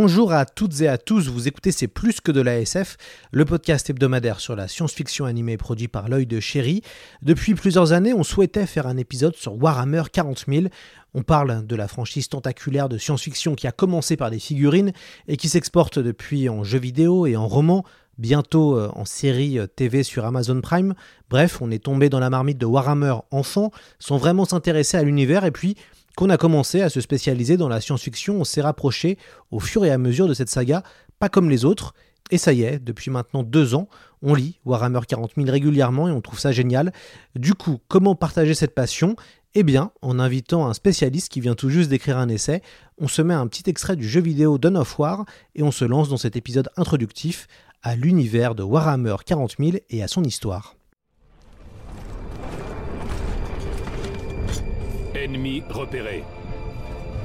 Bonjour à toutes et à tous, vous écoutez C'est plus que de la SF, le podcast hebdomadaire sur la science-fiction animée produit par l'œil de chéri. Depuis plusieurs années, on souhaitait faire un épisode sur Warhammer 40 000. On parle de la franchise tentaculaire de science-fiction qui a commencé par des figurines et qui s'exporte depuis en jeux vidéo et en romans, bientôt euh, en série euh, TV sur Amazon Prime. Bref, on est tombé dans la marmite de Warhammer enfant, sans vraiment s'intéresser à l'univers et puis qu'on a commencé à se spécialiser dans la science-fiction, on s'est rapproché au fur et à mesure de cette saga, pas comme les autres. Et ça y est, depuis maintenant deux ans, on lit Warhammer 40 000 régulièrement et on trouve ça génial. Du coup, comment partager cette passion? Eh bien, en invitant un spécialiste qui vient tout juste d'écrire un essai, on se met un petit extrait du jeu vidéo Dawn of War et on se lance dans cet épisode introductif à l'univers de Warhammer 40 000 et à son histoire. Ennemi repéré.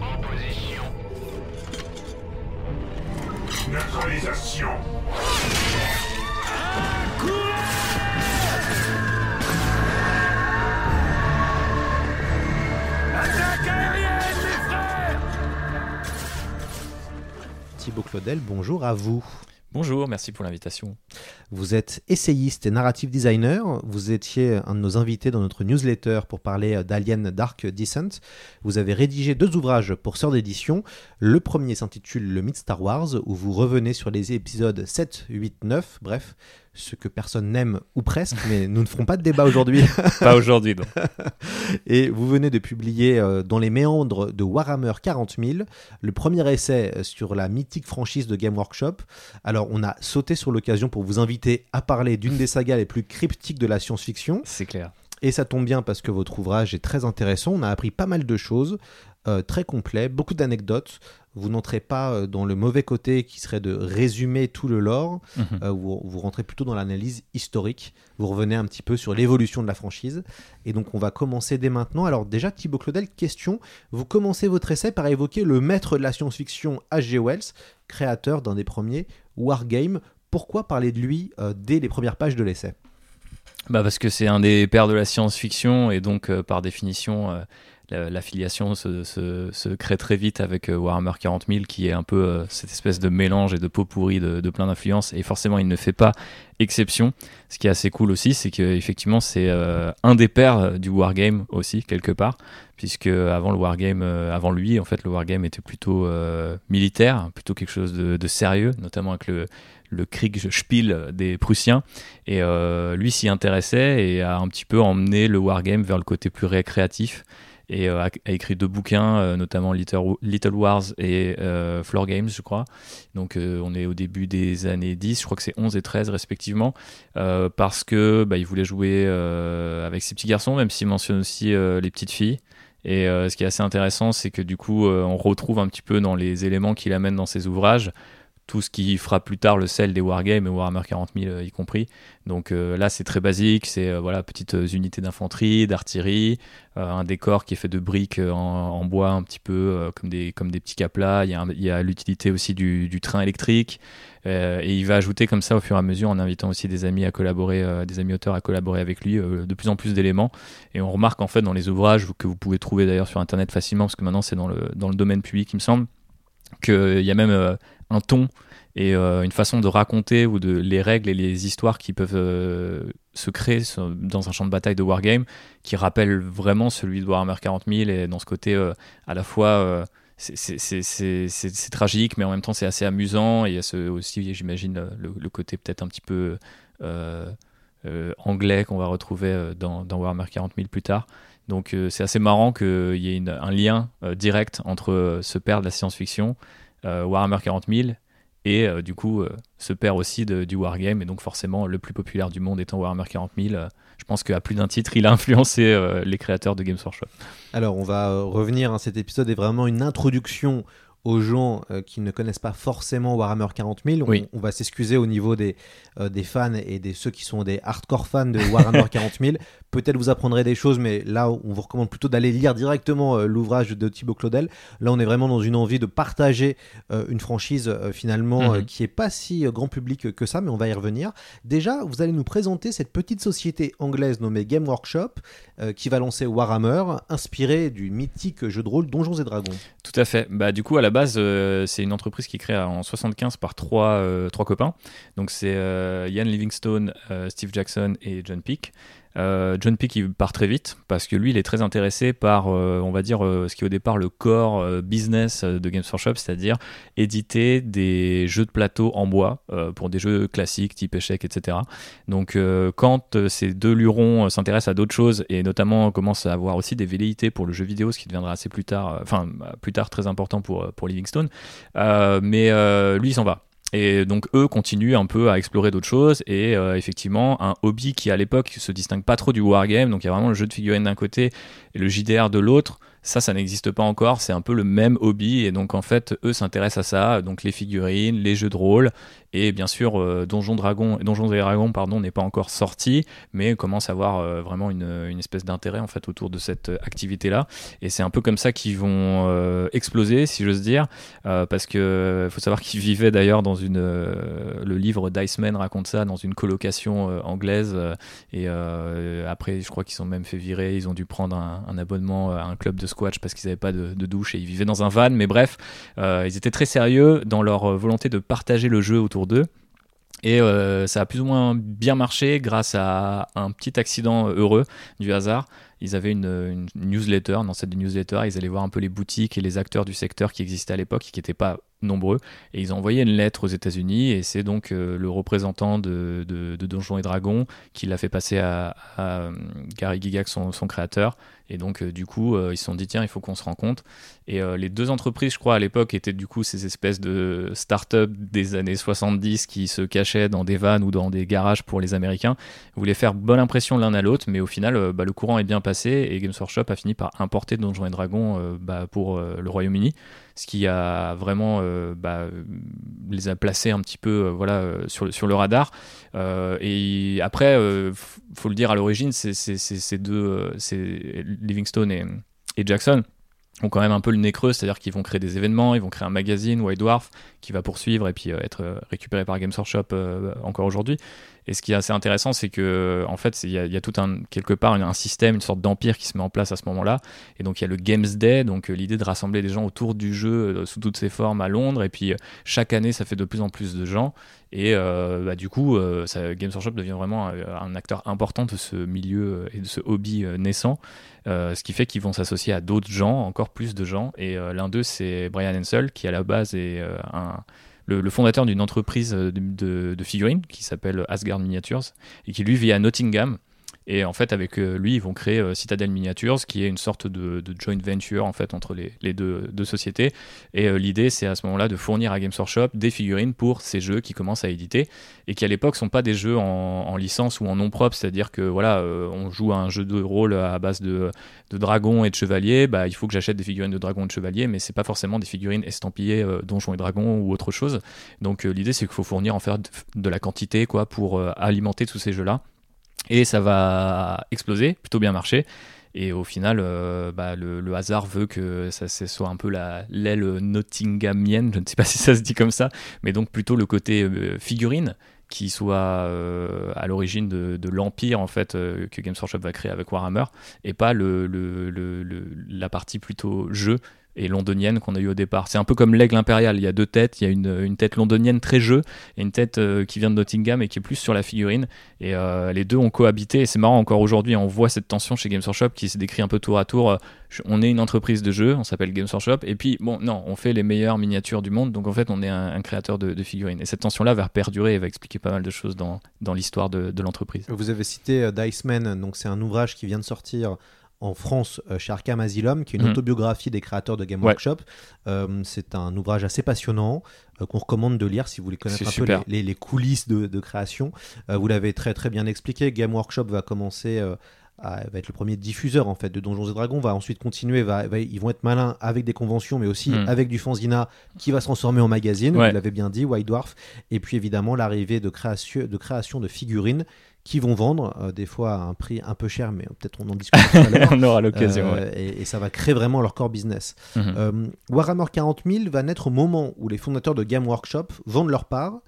En position. Neutralisation. Attaque aérienne, les frères Thibaut Claudel, bonjour à vous. Bonjour, merci pour l'invitation. Vous êtes essayiste et narrative designer. Vous étiez un de nos invités dans notre newsletter pour parler d'Alien Dark Descent. Vous avez rédigé deux ouvrages pour Sœur d'édition. Le premier s'intitule Le mythe Star Wars, où vous revenez sur les épisodes 7, 8, 9, bref, ce que personne n'aime ou presque, mais nous ne ferons pas de débat aujourd'hui. Pas aujourd'hui, non. Et vous venez de publier euh, dans les méandres de Warhammer 40 000 le premier essai euh, sur la mythique franchise de Game Workshop. Alors, on a sauté sur l'occasion pour vous inviter à parler d'une des sagas les plus cryptiques de la science-fiction. C'est clair. Et ça tombe bien parce que votre ouvrage est très intéressant. On a appris pas mal de choses, euh, très complet, beaucoup d'anecdotes. Vous n'entrez pas euh, dans le mauvais côté qui serait de résumer tout le lore. Mhm. Euh, vous, vous rentrez plutôt dans l'analyse historique. Vous revenez un petit peu sur l'évolution de la franchise. Et donc on va commencer dès maintenant. Alors déjà Thibaut Claudel, question. Vous commencez votre essai par évoquer le maître de la science-fiction H.G. Wells, créateur d'un des premiers Wargame. Pourquoi parler de lui euh, dès les premières pages de l'essai? Bah parce que c'est un des pères de la science-fiction et donc euh, par définition l'affiliation se, crée très vite avec euh, Warhammer 40 000 qui est un peu euh, cette espèce de mélange et de pot pourri de, plein d'influences et forcément il ne fait pas exception. Ce qui est assez cool aussi c'est que effectivement c'est euh, un des pères du wargame aussi quelque part puisque avant le wargame euh, avant lui en fait le wargame était plutôt militaire plutôt quelque chose de, sérieux notamment avec le le Kriegspiel des Prussiens. Et lui s'y intéressait et a un petit peu emmené le wargame vers le côté plus récréatif. Et euh, a, écrit deux bouquins, euh, notamment Little, Wars et euh, Floor Games, je crois. Donc on est au début des années 10, je crois que c'est 11 et 13 respectivement, parce que bah, il voulait jouer avec ses petits garçons, même s'il mentionne aussi les petites filles. Et ce qui est assez intéressant, c'est que du coup, on retrouve un petit peu dans les éléments qu'il amène dans ses ouvrages tout ce qui fera plus tard le sel des wargames et Warhammer 40 000 euh, y compris. Donc euh, là, c'est très basique, c'est euh, voilà petites unités d'infanterie, d'artillerie, un décor qui est fait de briques en, bois un petit peu comme des comme des petits caplas. Il y a, l'utilité aussi du, train électrique et il va ajouter comme ça au fur et à mesure en invitant aussi des amis à collaborer, des amis auteurs à collaborer avec lui, de plus en plus d'éléments. Et on remarque en fait dans les ouvrages que vous pouvez trouver d'ailleurs sur internet facilement parce que maintenant c'est dans le dans le domaine public, il me semble qu'il y a même euh, un ton et euh, une façon de raconter ou de les règles et les histoires qui peuvent euh, se créer dans un champ de bataille de wargame qui rappelle vraiment celui de Warhammer 40 000 et dans ce côté à la fois c'est- tragique mais en même temps c'est assez amusant et il y a aussi j'imagine le, côté peut-être un petit peu anglais qu'on va retrouver dans, dans Warhammer 40 000 plus tard donc euh, c'est assez marrant qu'il y ait une- un lien euh, direct entre euh, ce père de la science-fiction, Warhammer 40 000, et du coup ce père aussi de- du wargame et donc forcément le plus populaire du monde étant Warhammer 40 000 euh, je pense qu'à plus d'un titre il a influencé euh, les créateurs de Games Workshop Alors, on va euh, revenir. hein, cet épisode est vraiment une introduction aux gens euh, qui ne connaissent pas forcément Warhammer 40 000. On, Oui. on va s'excuser au niveau des, des fans et des ceux qui sont des hardcore fans de Warhammer 40 000. Peut-être vous apprendrez des choses, mais là, on vous recommande plutôt d'aller lire directement euh, l'ouvrage de Thibaut Claudel. Là, on est vraiment dans une envie de partager euh, une franchise euh, finalement Mhm. qui est pas si grand public que ça, mais on va y revenir. Déjà, vous allez nous présenter cette petite société anglaise nommée Game Workshop qui va lancer Warhammer, inspiré du mythique jeu de rôle Donjons et Dragons. Tout à fait. Bah, du coup, à la base, c'est une entreprise qui est créée en 75 par trois, trois copains. Donc, c'est Ian Livingstone, Steve Jackson et John Peake. Euh, John Peake, il part très vite parce que lui, il est très intéressé par, euh, on va dire, euh, ce qui est au départ le core business de Games Workshop, c'est-à-dire éditer des jeux de plateau en bois pour des jeux classiques type échec, etc. Donc, quand ces deux lurons s'intéressent à d'autres choses et notamment commencent à avoir aussi des velléités pour le jeu vidéo, ce qui deviendra assez plus tard, enfin plus tard très important pour, pour Livingstone, mais lui il s'en va. Et donc eux continuent un peu à explorer d'autres choses et euh, effectivement un hobby qui à l'époque se distingue pas trop du wargame, donc il y a vraiment le jeu de figurines d'un côté et le JDR de l'autre. Ça, ça n'existe pas encore. C'est un peu le même hobby et donc en fait, eux s'intéressent à ça. Donc les figurines, les jeux de rôle et bien sûr euh, Donjons Dragon, Donjons et Dragons, pardon, n'est pas encore sorti, mais commence à avoir euh, vraiment une, espèce d'intérêt en fait autour de cette euh, activité-là. Et c'est un peu comme ça qu'ils vont exploser, si j'ose dire, parce que faut savoir qu'ils vivaient d'ailleurs dans une, le livre d'Iceman raconte ça dans une colocation anglaise. et après, je crois qu'ils sont même fait virer. Ils ont dû prendre un, abonnement à un club de squash parce qu'ils n'avaient pas de, de douche et ils vivaient dans un van. Mais bref, ils étaient très sérieux dans leur volonté de partager le jeu autour d'eux. Et euh, ça a plus ou moins bien marché grâce à un petit accident heureux du hasard. Ils avaient une, une newsletter, dans cette newsletter, ils allaient voir un peu les boutiques et les acteurs du secteur qui existaient à l'époque, qui n'étaient pas nombreux. Et ils ont envoyé une lettre aux États-Unis, et c'est donc euh, le représentant de, Donjons et Dragons qui l'a fait passer à, euh, Gary Gygax, son créateur. Et donc, euh, du coup, euh, ils se sont dit, tiens, il faut qu'on se rencontre. Et euh, les deux entreprises, je crois, à l'époque, étaient du coup ces espèces de start-up des années 70 qui se cachaient dans des vannes ou dans des garages pour les Américains, voulaient faire bonne impression l'un à l'autre, mais au final, bah, le courant est bien passé et Games Workshop a fini par importer Donjons et Dragons bah, pour le Royaume-Uni, ce qui a vraiment bah, les a placés un petit peu voilà, sur, sur le radar. Et après, f- faut le dire à l'origine, c'est c'est- c'est- ces deux, Livingstone et, Jackson ont quand même un peu le nez creux, c'est-à-dire qu'ils vont créer des événements, ils vont créer un magazine, White Dwarf, qui va poursuivre et puis euh, être euh, récupéré par Games Workshop euh, encore aujourd'hui. Et ce qui est assez intéressant, c'est que en fait, il y, a- tout un quelque part un système, une sorte d'empire qui se met en place à ce moment-là. Et donc il y a le Games Day, donc euh, l'idée de rassembler des gens autour du jeu euh, sous toutes ses formes à Londres. Et puis euh, chaque année, ça fait de plus en plus de gens. Et bah, du coup, Games Workshop devient vraiment un, acteur important de ce milieu et de ce hobby naissant. Ce qui fait qu'ils vont s'associer à d'autres gens, encore plus de gens. Et l'un d'eux, c'est Brian Hensel, qui à la base est un, le, fondateur d'une entreprise euh, de figurines qui s'appelle Asgard Miniatures et qui lui vit à Nottingham. Et en fait, avec euh, lui, ils vont créer euh, Citadel Miniatures, qui est une sorte de, joint venture en fait entre les, deux, sociétés. Et euh, l'idée, c'est à ce moment-là de fournir à Games Workshop des figurines pour ces jeux qui commencent à éditer et qui à l'époque sont pas des jeux en, en licence ou en nom propre, c'est-à-dire que voilà, on joue à un jeu de rôle à base de, de dragons et de chevaliers, bah, il faut que j'achète des figurines de dragons et de chevaliers, mais c'est pas forcément des figurines estampillées euh, donjons et dragons ou autre chose. Donc l'idée, c'est qu'il faut fournir en fait de, de la quantité quoi pour alimenter tous ces jeux-là. Et ça va exploser, plutôt bien marcher. Et au final, euh, bah, le, hasard veut que ça, soit un peu la- l'aile nottinghamienne, je ne sais pas si ça se dit comme ça, mais donc plutôt le côté euh, figurine qui soit euh, à l'origine de, l'empire en fait que Games Workshop va créer avec Warhammer et pas la partie plutôt jeu et londonienne qu'on a eu au départ. C'est un peu comme l'aigle impérial, il y a deux têtes, il y a une, une tête londonienne très jeu et une tête euh, qui vient de Nottingham et qui est plus sur la figurine. Et euh, les deux ont cohabité. Et c'est marrant encore aujourd'hui on voit cette tension chez Games Workshop qui se décrit un peu tour à tour. Euh, on est une entreprise de jeux on s'appelle Games Workshop. Et puis bon non on fait les meilleures miniatures du monde. Donc en fait on est un, créateur de, figurines. Et cette tension là va perdurer et va expliquer pas mal de choses dans, dans l'histoire de, de l'entreprise. Vous avez cité euh, Diceman, donc c'est un ouvrage qui vient de sortir en France euh, chez Arkham Asylum, qui est une Mhm. autobiographie des créateurs de Game Ouais. Workshop. Euh, c'est un ouvrage assez passionnant euh, qu'on recommande de lire si vous voulez connaître un super. peu les, les- les coulisses de, de création. Euh, vous l'avez très très bien expliqué. Game Workshop va commencer. à- va être le premier diffuseur en fait de Donjons et Dragons va ensuite continuer va, va- ils vont être malins avec des conventions mais aussi Mhm. avec du fanzina qui va se transformer en magazine Ouais. vous l'avez bien dit White Dwarf et puis évidemment l'arrivée de création de création de figurines qui vont vendre euh, des fois à un prix un peu cher mais peut-être on en discutera tout à l'heure On aura l'occasion. euh, ouais. et, et ça va créer vraiment leur core business. Mhm. Euh, Warhammer 40 000 va naître au moment où les fondateurs de Game Workshop vendent leur part.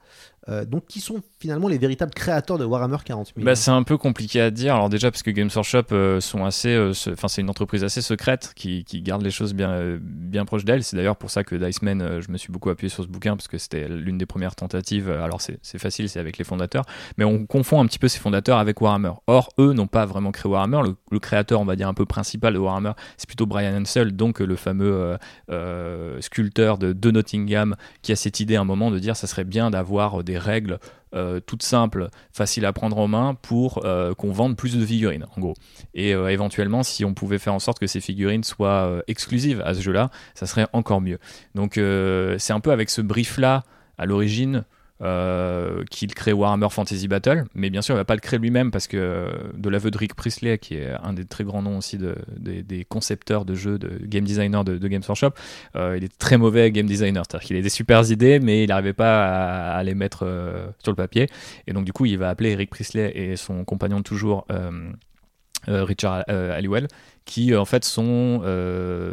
donc, qui sont finalement les véritables créateurs de Warhammer 40 000 Bah, c'est un peu compliqué à dire. Alors déjà parce que Games Workshop sont assez, se- enfin c'est une entreprise assez secrète qui, qui garde les choses bien, bien proches d'elle. C'est d'ailleurs pour ça que Diceman, je me suis beaucoup appuyé sur ce bouquin parce que c'était l'une des premières tentatives. Alors c'est c'est facile, c'est avec les fondateurs, mais on confond un petit peu ces avec Warhammer. Or eux n'ont pas vraiment créé Warhammer. Le, créateur, on va dire un peu principal de Warhammer, c'est plutôt Brian Ansel, donc euh, le fameux euh, euh, sculpteur de, Nottingham, qui a cette idée à un moment de dire ça serait bien d'avoir des règles euh, toutes simples, faciles à prendre en main pour qu'on vende plus de figurines, en gros. Et éventuellement, si on pouvait faire en sorte que ces figurines soient exclusives à ce jeu-là, ça serait encore mieux. Donc c'est un peu avec ce brief-là, à l'origine, euh, qu'il crée Warhammer Fantasy Battle, mais bien sûr il va pas le créer lui-même parce que euh, de l'aveu de Rick Priestley, qui est un des très grands noms aussi de, des, concepteurs de jeux, de game designer de, de Games Workshop, euh, il est très mauvais game designer, c'est-à-dire qu'il a des super idées, mais il n'arrivait pas à, les mettre euh, sur le papier, et donc du coup il va appeler Eric Priestley et son compagnon de toujours. Richard Halliwell, qui en fait sont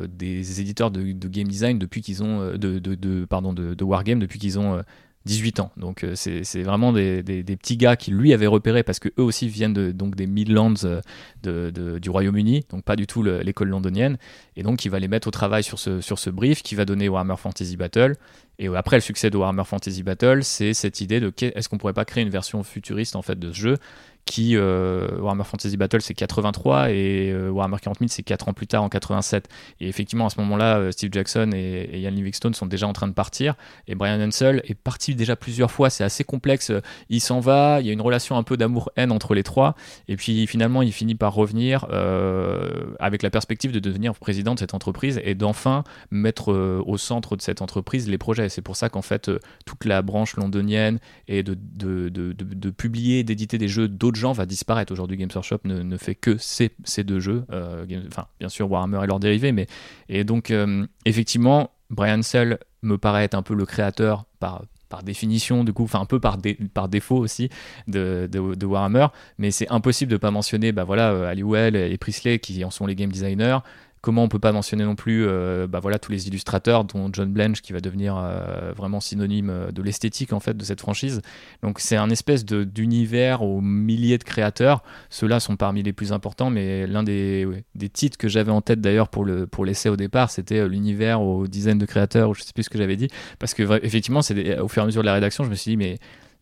des éditeurs de, game design depuis qu'ils ont de, de, pardon de, wargame depuis qu'ils ont 18 ans. Donc euh, c'est vraiment des, petits gars qui lui avaient repéré parce que eux aussi viennent donc des Midlands euh, du Royaume-Uni, donc pas du tout le- l'école londonienne, et donc il va les mettre au travail sur ce, brief qui va donner Warhammer Fantasy Battle. Et euh, après le succès de Warhammer Fantasy Battle, c'est cette idée de est-ce qu'on pourrait pas créer une version futuriste en fait de ce jeu qui euh, Warhammer Fantasy Battle c'est 83 et euh, Warhammer 40 000 c'est 4 ans plus tard en 87 et effectivement à ce moment-là euh, Steve Jackson et, et Ian Livingstone sont déjà en train de partir et Brian Ansel est parti déjà plusieurs fois. C'est assez complexe. Il s'en va il y a une relation un peu d'amour-haine entre les trois et puis finalement il finit par revenir euh, avec la perspective de devenir président de cette entreprise et d'enfin mettre au centre de cette entreprise les projets. C'est pour ça qu'en fait toute la branche londonienne de, de, de, de- de publier, d'éditer des jeux d'autres gens va disparaître. Aujourd'hui, Games Workshop ne, ne fait que ces, ces deux jeux. Euh, enfin, bien sûr, Warhammer et leurs dérivés, mais et donc euh, effectivement, Brian Sell me paraît être un peu le créateur par par définition, du coup, enfin un peu par, dé- par défaut aussi de, de, Warhammer, mais c'est impossible de pas mentionner, bah voilà, euh, Halliwell et Priestley qui en sont les game designers, Comment on peut pas mentionner non plus euh, bah voilà, tous les illustrateurs, dont John Blanche qui va devenir euh, vraiment synonyme euh, de l'esthétique en fait de cette franchise. Donc c'est un espèce d'univers aux milliers de créateurs. Ceux-là sont parmi les plus importants, mais l'un des, des titres que j'avais en tête d'ailleurs pour le pour l'essai au départ, c'était l'univers aux dizaines de créateurs, ou je sais plus ce que j'avais dit, parce que effectivement, c'est au fur et à mesure de la rédaction, je me suis dit mais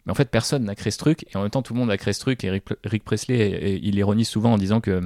mais en fait personne n'a créé ce truc et en même temps tout le monde a créé ce truc et Rick, Presley et il ironise souvent en disant que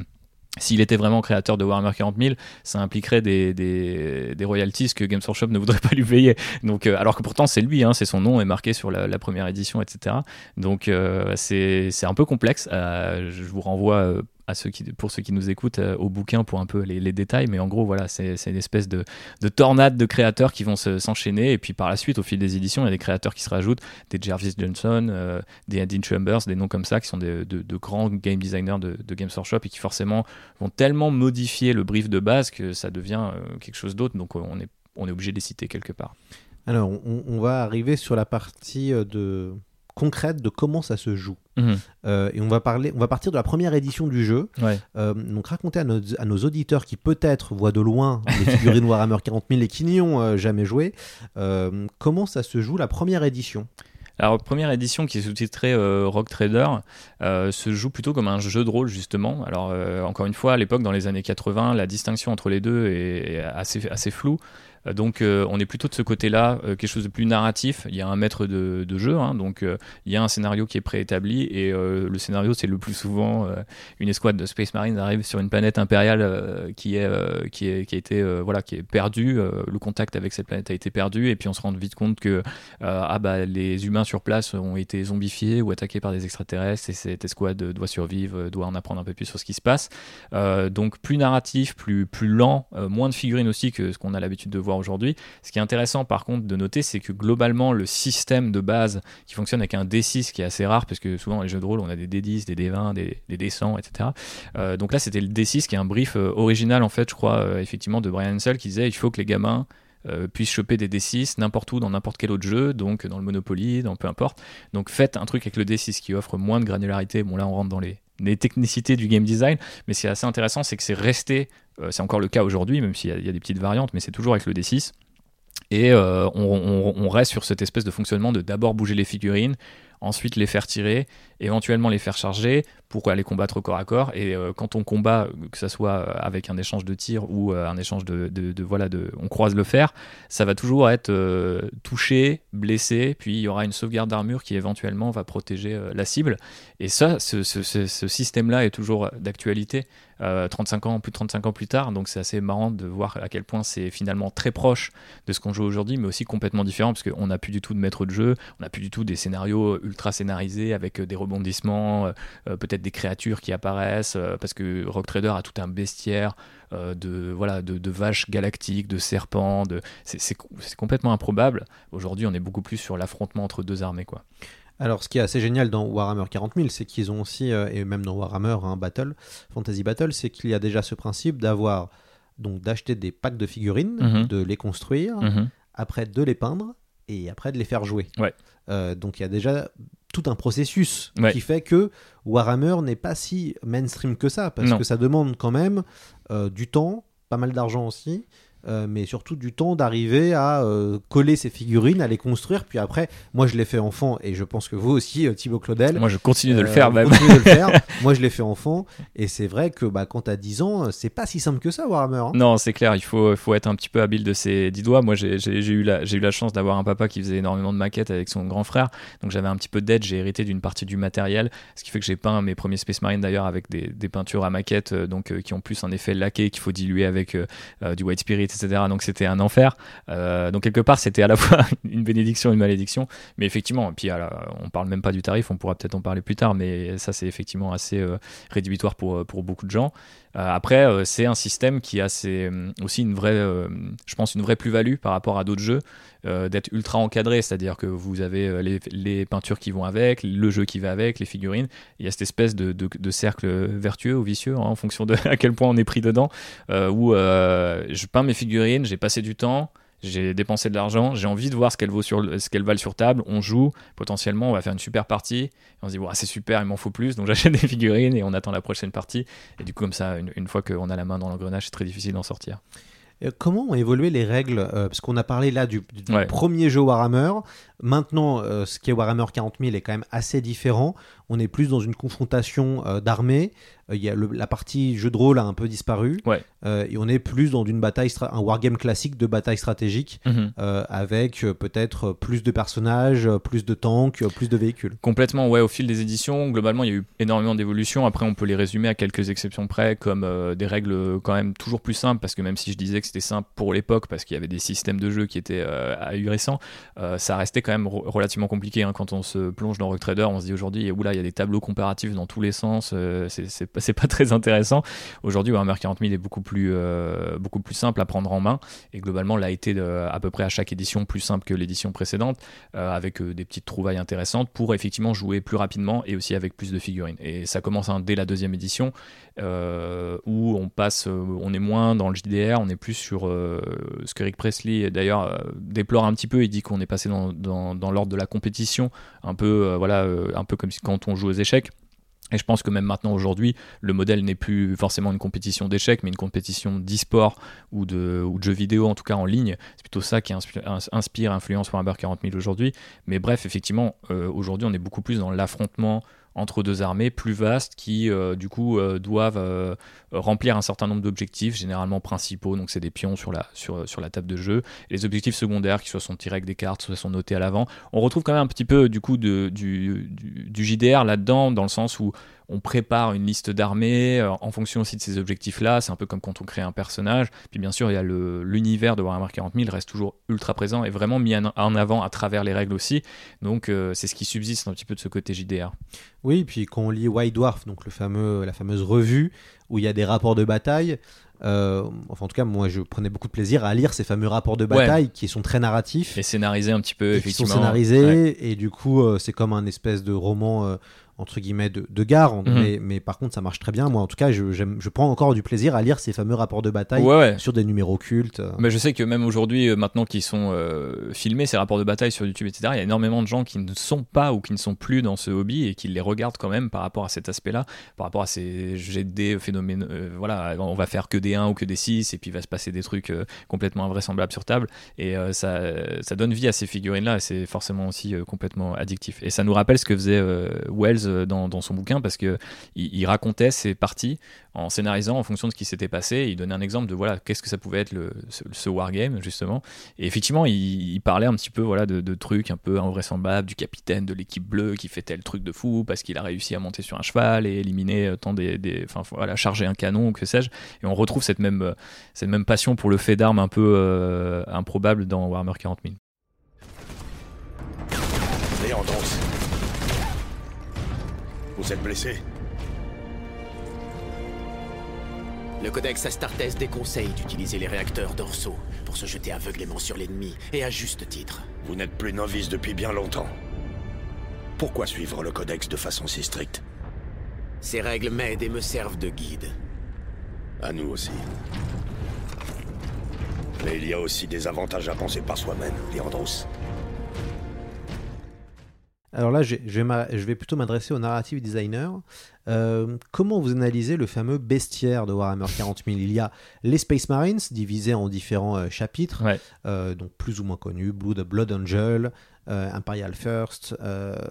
s'il était vraiment créateur de Warhammer 40 000, ça impliquerait des, royalties que Games Workshop ne voudrait pas lui payer. Donc, euh, alors que pourtant c'est lui, hein, c'est son nom est marqué sur la, première édition, etc. Donc euh, c'est c'est un peu complexe. Euh, je vous renvoie euh, à ceux qui, pour ceux qui nous écoutent euh, au bouquin pour un peu les, détails, mais en gros voilà, c'est une espèce de, de tornade de créateurs qui vont se- s'enchaîner et puis par la suite, au fil des éditions, il y a des créateurs qui se rajoutent, des Jarvis Johnson, euh, des Dean Chambers, des noms comme ça qui sont de, de grands game designers de, de Games Workshop et qui forcément vont tellement modifier le brief de base que ça devient euh, quelque chose d'autre. Donc on est, on est obligé de les citer quelque part. Alors, on, va arriver sur la partie de concrète de comment ça se joue. Mhm. Euh, et on va parler, on va partir de la première édition du jeu. Ouais. Euh, donc raconter à nos, à nos auditeurs qui peut-être voient de loin les figurines Warhammer 40 000 et qui n'y ont euh, jamais joué, comment ça se joue la première édition? Alors, première édition qui est sous-titrée euh, Rock Trader euh, se joue plutôt comme un jeu de rôle, justement. Alors, euh, encore une fois, à l'époque, dans les années 80, la distinction entre les deux est, est assez, assez floue. Donc euh, on est plutôt de ce côté-là, euh, quelque chose de plus narratif. Il y a un maître de, jeu, hein, donc euh, il y a un scénario qui est préétabli et le scénario c'est le plus souvent une escouade de Space Marines arrive sur une planète impériale qui est qui est qui a été voilà qui est perdue. le contact avec cette planète a été perdu et puis on se rend vite compte que ah bah les humains sur place ont été zombifiés ou attaqués par des extraterrestres et cette escouade doit survivre, doit en apprendre un peu plus sur ce qui se passe. Donc plus narratif, plus plus lent, moins de figurines aussi que ce qu'on a l'habitude de voir aujourd'hui. Ce qui est intéressant par contre de noter, c'est que globalement le système de base qui fonctionne avec un D6 qui est assez rare parce que souvent dans les jeux de rôle on a des D10, des D20, des, des D100, etc. Euh, donc là c'était le D6 qui est un brief euh, original en fait, je crois euh, effectivement de Brian Ansel qui disait il faut que les gamins puissent choper des D6 n'importe où dans n'importe quel autre jeu, donc dans le Monopoly, dans peu importe. Donc faites un truc avec le D6 qui offre moins de granularité. Bon là on rentre dans les, les technicités du game design, mais ce qui est assez intéressant c'est que c'est resté, euh, c'est encore le cas aujourd'hui, même s'il y, y a des petites variantes, mais c'est toujours avec le D6. Et euh, on, on- on reste sur cette espèce de fonctionnement de d'abord bouger les figurines, ensuite les faire tirer, éventuellement les faire charger pour aller combattre corps à corps. Et euh, quand on combat, que ce soit avec un échange de tir ou euh, un échange de, de- voilà, de, on croise le fer, ça va toujours être euh, touché, blessé, puis il y aura une sauvegarde d'armure qui éventuellement va protéger euh, la cible. Et ça, ce, ce- ce- système-là est toujours d'actualité. euh, 35 ans, plus de 35 ans plus tard, donc c'est assez marrant de voir à quel point c'est finalement très proche de ce qu'on joue aujourd'hui, mais aussi complètement différent, parce qu'on n'a plus du tout de maître de jeu, on n'a plus du tout des scénarios ultra scénarisés avec euh, des rebondissements, euh, euh, peut-être des créatures qui apparaissent, euh, parce que Rock Trader a tout un bestiaire de, voilà, de, de vaches galactiques, de serpents, de... c'est- complètement improbable. Aujourd'hui, on est beaucoup plus sur l'affrontement entre deux armées. Quoi. Alors, ce qui est assez génial dans Warhammer 40 000, c'est qu'ils ont aussi, euh, et même dans Warhammer hein, Battle, Fantasy Battle, c'est qu'il y a déjà ce principe d'avoir, donc d'acheter des packs de figurines, Mhm. de les construire, Mhm. après de les peindre, et après de les faire jouer. Ouais. Euh, donc, il y a déjà tout un processus Ouais. qui fait que Warhammer n'est pas si mainstream que ça, parce Non. que ça demande quand même euh, du temps, pas mal d'argent aussi. Euh, mais surtout du temps d'arriver à euh, coller ces figurines, à les construire. Puis après, moi je l'ai fait enfant et je pense que vous aussi, euh, Thibaut Claudel. Moi, je continue de le faire vous même. continuez de le faire. moi je l'ai fait enfant et c'est vrai que bah, quand t'as 10 ans, c'est pas si simple que ça, Warhammer. hein. Non, c'est clair, il faut, faut être un petit peu habile de ses dix doigts. Moi, j'ai eu, la- j'ai eu la chance d'avoir un papa qui faisait énormément de maquettes avec son grand frère. Donc, j'avais un petit peu d'aide. J'ai hérité d'une partie du matériel. Ce qui fait que j'ai peint mes premiers Space Marines d'ailleurs avec des, des peintures à maquette, euh, donc, euh, qui ont plus un effet laqué qu'il faut diluer avec du White Spirit, Donc, c'était un enfer. Euh, donc, quelque part, c'était à la fois une bénédiction et une malédiction. Mais effectivement, et puis on parle même pas du tarif, on pourra peut-être en parler plus tard, mais ça, c'est effectivement assez euh, rédhibitoire pour, pour beaucoup de gens. Euh, après, euh, c'est un système qui a ses- aussi une vraie, euh, je pense, une vraie plus-value par rapport à d'autres jeux, euh, d'être ultra encadré, c'est-à-dire que vous avez euh, les, peintures qui vont avec, le jeu qui va avec, les figurines. Il y a cette espèce de, cercle vertueux ou vicieux, hein, en fonction de à quel point on est pris dedans, euh, où euh, je peins mes figurines, j'ai passé du temps. J'ai dépensé de l'argent, j'ai envie de voir ce qu'elles vaut sur ce qu'elles valent sur table. On joue, potentiellement, on va faire une super partie. Et on se dit, c'est super, il m'en faut plus. Donc j'achète des figurines et on attend la prochaine partie. Et du coup, comme ça, une, une fois qu'on a la main dans l'engrenage, c'est très difficile d'en sortir. Comment ont évolué les règles? Euh, Parce qu'on a parlé là du, du Ouais. premier jeu Warhammer. Maintenant, euh, ce qui est Warhammer 40 000 est quand même assez différent. On est plus dans une confrontation euh, d'armées. Euh, la partie jeu de rôle a un peu disparu. Ouais. Euh, et on est plus dans une bataille, un wargame classique de bataille stratégique Mhm. euh, avec peut-être plus de personnages, plus de tanks, plus de véhicules. Complètement, ouais, au fil des éditions, globalement, il y a eu énormément d'évolutions. Après, on peut les résumer à quelques exceptions près, comme des règles quand même toujours plus simples, parce que même si je disais que c'était simple pour l'époque, parce qu'il y avait des systèmes de jeu qui étaient ahurissants, ça restait quand même re- relativement compliqué. hein. Quand on se plonge dans Rock Trader, on se dit aujourd'hui, oula, il y a des tableaux comparatifs dans tous les sens, euh, c'est- pas, très intéressant. Aujourd'hui, Warhammer 40 000 est beaucoup plus, euh, beaucoup plus simple à prendre en main, et globalement, l'a été de- à peu près à chaque édition plus simple que l'édition précédente euh, avec euh, des petites trouvailles intéressantes pour effectivement jouer plus rapidement et aussi avec plus de figurines. Et ça commence hein, dès la deuxième édition euh, où on passe, euh, on est moins dans le JDR, on est plus sur euh, ce que Rick Presley d'ailleurs euh, déplore un petit peu. Il dit qu'on est passé dans, dans l'ordre de la compétition, un peu euh, voilà, euh, un peu comme quand on joue aux échecs. Et je pense que même maintenant aujourd'hui, le modèle n'est plus forcément une compétition d'échecs, mais une compétition d'e-sport ou de, ou de jeux vidéo, en tout cas en ligne. C'est plutôt ça qui inspi- ins- inspire, influence Warhammer 40 000 aujourd'hui. Mais bref, effectivement, euh, aujourd'hui, on est beaucoup plus dans l'affrontement entre deux armées plus vastes qui, euh, du coup, euh, doivent euh, remplir un certain nombre d'objectifs, généralement principaux, donc c'est des pions sur la, table de jeu. Les objectifs secondaires, qui soit sont tirés avec des cartes, soit sont notés à l'avant. On retrouve quand même un petit peu, du coup, du, du JDR là-dedans, dans le sens où on prépare une liste d'armées euh, en fonction aussi de ces objectifs-là. C'est un peu comme quand on crée un personnage. Puis bien sûr, il y a l'univers de Warhammer 40 000 reste toujours ultra présent et vraiment mis en avant à travers les règles aussi. Donc euh, c'est ce qui subsiste un petit peu de ce côté JDR. Oui, puis quand on lit White Dwarf, donc le fameux, la fameuse revue où il y a des rapports de bataille, euh, enfin en tout cas moi je prenais beaucoup de plaisir à lire ces fameux rapports de Ouais. bataille qui sont très narratifs Et scénarisé un petit peu, et qui sont effectivement. scénarisés Ouais. et du coup euh, c'est comme un espèce de roman euh, entre guillemets de, de gare Mhm. mais, mais par contre ça marche très bien moi en tout cas je, je prends encore du plaisir à lire ces fameux rapports de bataille Ouais, ouais. sur des numéros cultes euh. Mais je sais que même aujourd'hui, euh, maintenant qu'ils sont euh, filmés, ces rapports de bataille sur YouTube, etc., il y a énormément de gens qui ne sont pas ou qui ne sont plus dans ce hobby et qui les regardent quand même par rapport à cet aspect-là, par rapport à ces dés phénomènes. euh, voilà, on va faire que des 1 ou que des 6 et puis il va se passer des trucs euh, complètement invraisemblables sur table et ça, ça donne vie à ces figurines-là et c'est forcément aussi complètement addictif. Et ça nous rappelle ce que faisait Wells euh, dans, son bouquin parce que il, racontait ses parties en scénarisant en fonction de ce qui s'était passé. Il donnait un exemple de voilà qu'est-ce que ça pouvait être ce, ce wargame justement. Et effectivement, il, parlait un petit peu voilà de, trucs un peu invraisemblables du capitaine de l'équipe bleue qui fait tel truc de fou parce qu'il a réussi à monter sur un cheval et éliminer euh, tant des, enfin voilà charger un canon ou que sais-je. Et on retrouve cette même euh, cette même passion pour le fait d'armes un peu euh, improbable dans Warhammer 40 000. Léandros. Vous êtes blessé Le codex Astartes déconseille d'utiliser les réacteurs dorsaux pour se jeter aveuglément sur l'ennemi, et à juste titre. Vous n'êtes plus novice depuis bien longtemps. Pourquoi suivre le codex de façon si stricte? Ces règles m'aident et me servent de guide. À nous aussi. Mais il y a aussi des avantages à penser par soi-même, Léandros. Alors là, je, je vais, m'a- je vais plutôt m'adresser au narrative designer. Euh, comment vous analysez le fameux bestiaire de Warhammer 40 000 Il y a les Space Marines divisés en différents euh, chapitres, Ouais. euh, donc plus ou moins connus Blood, Blood Angel, Imperial First.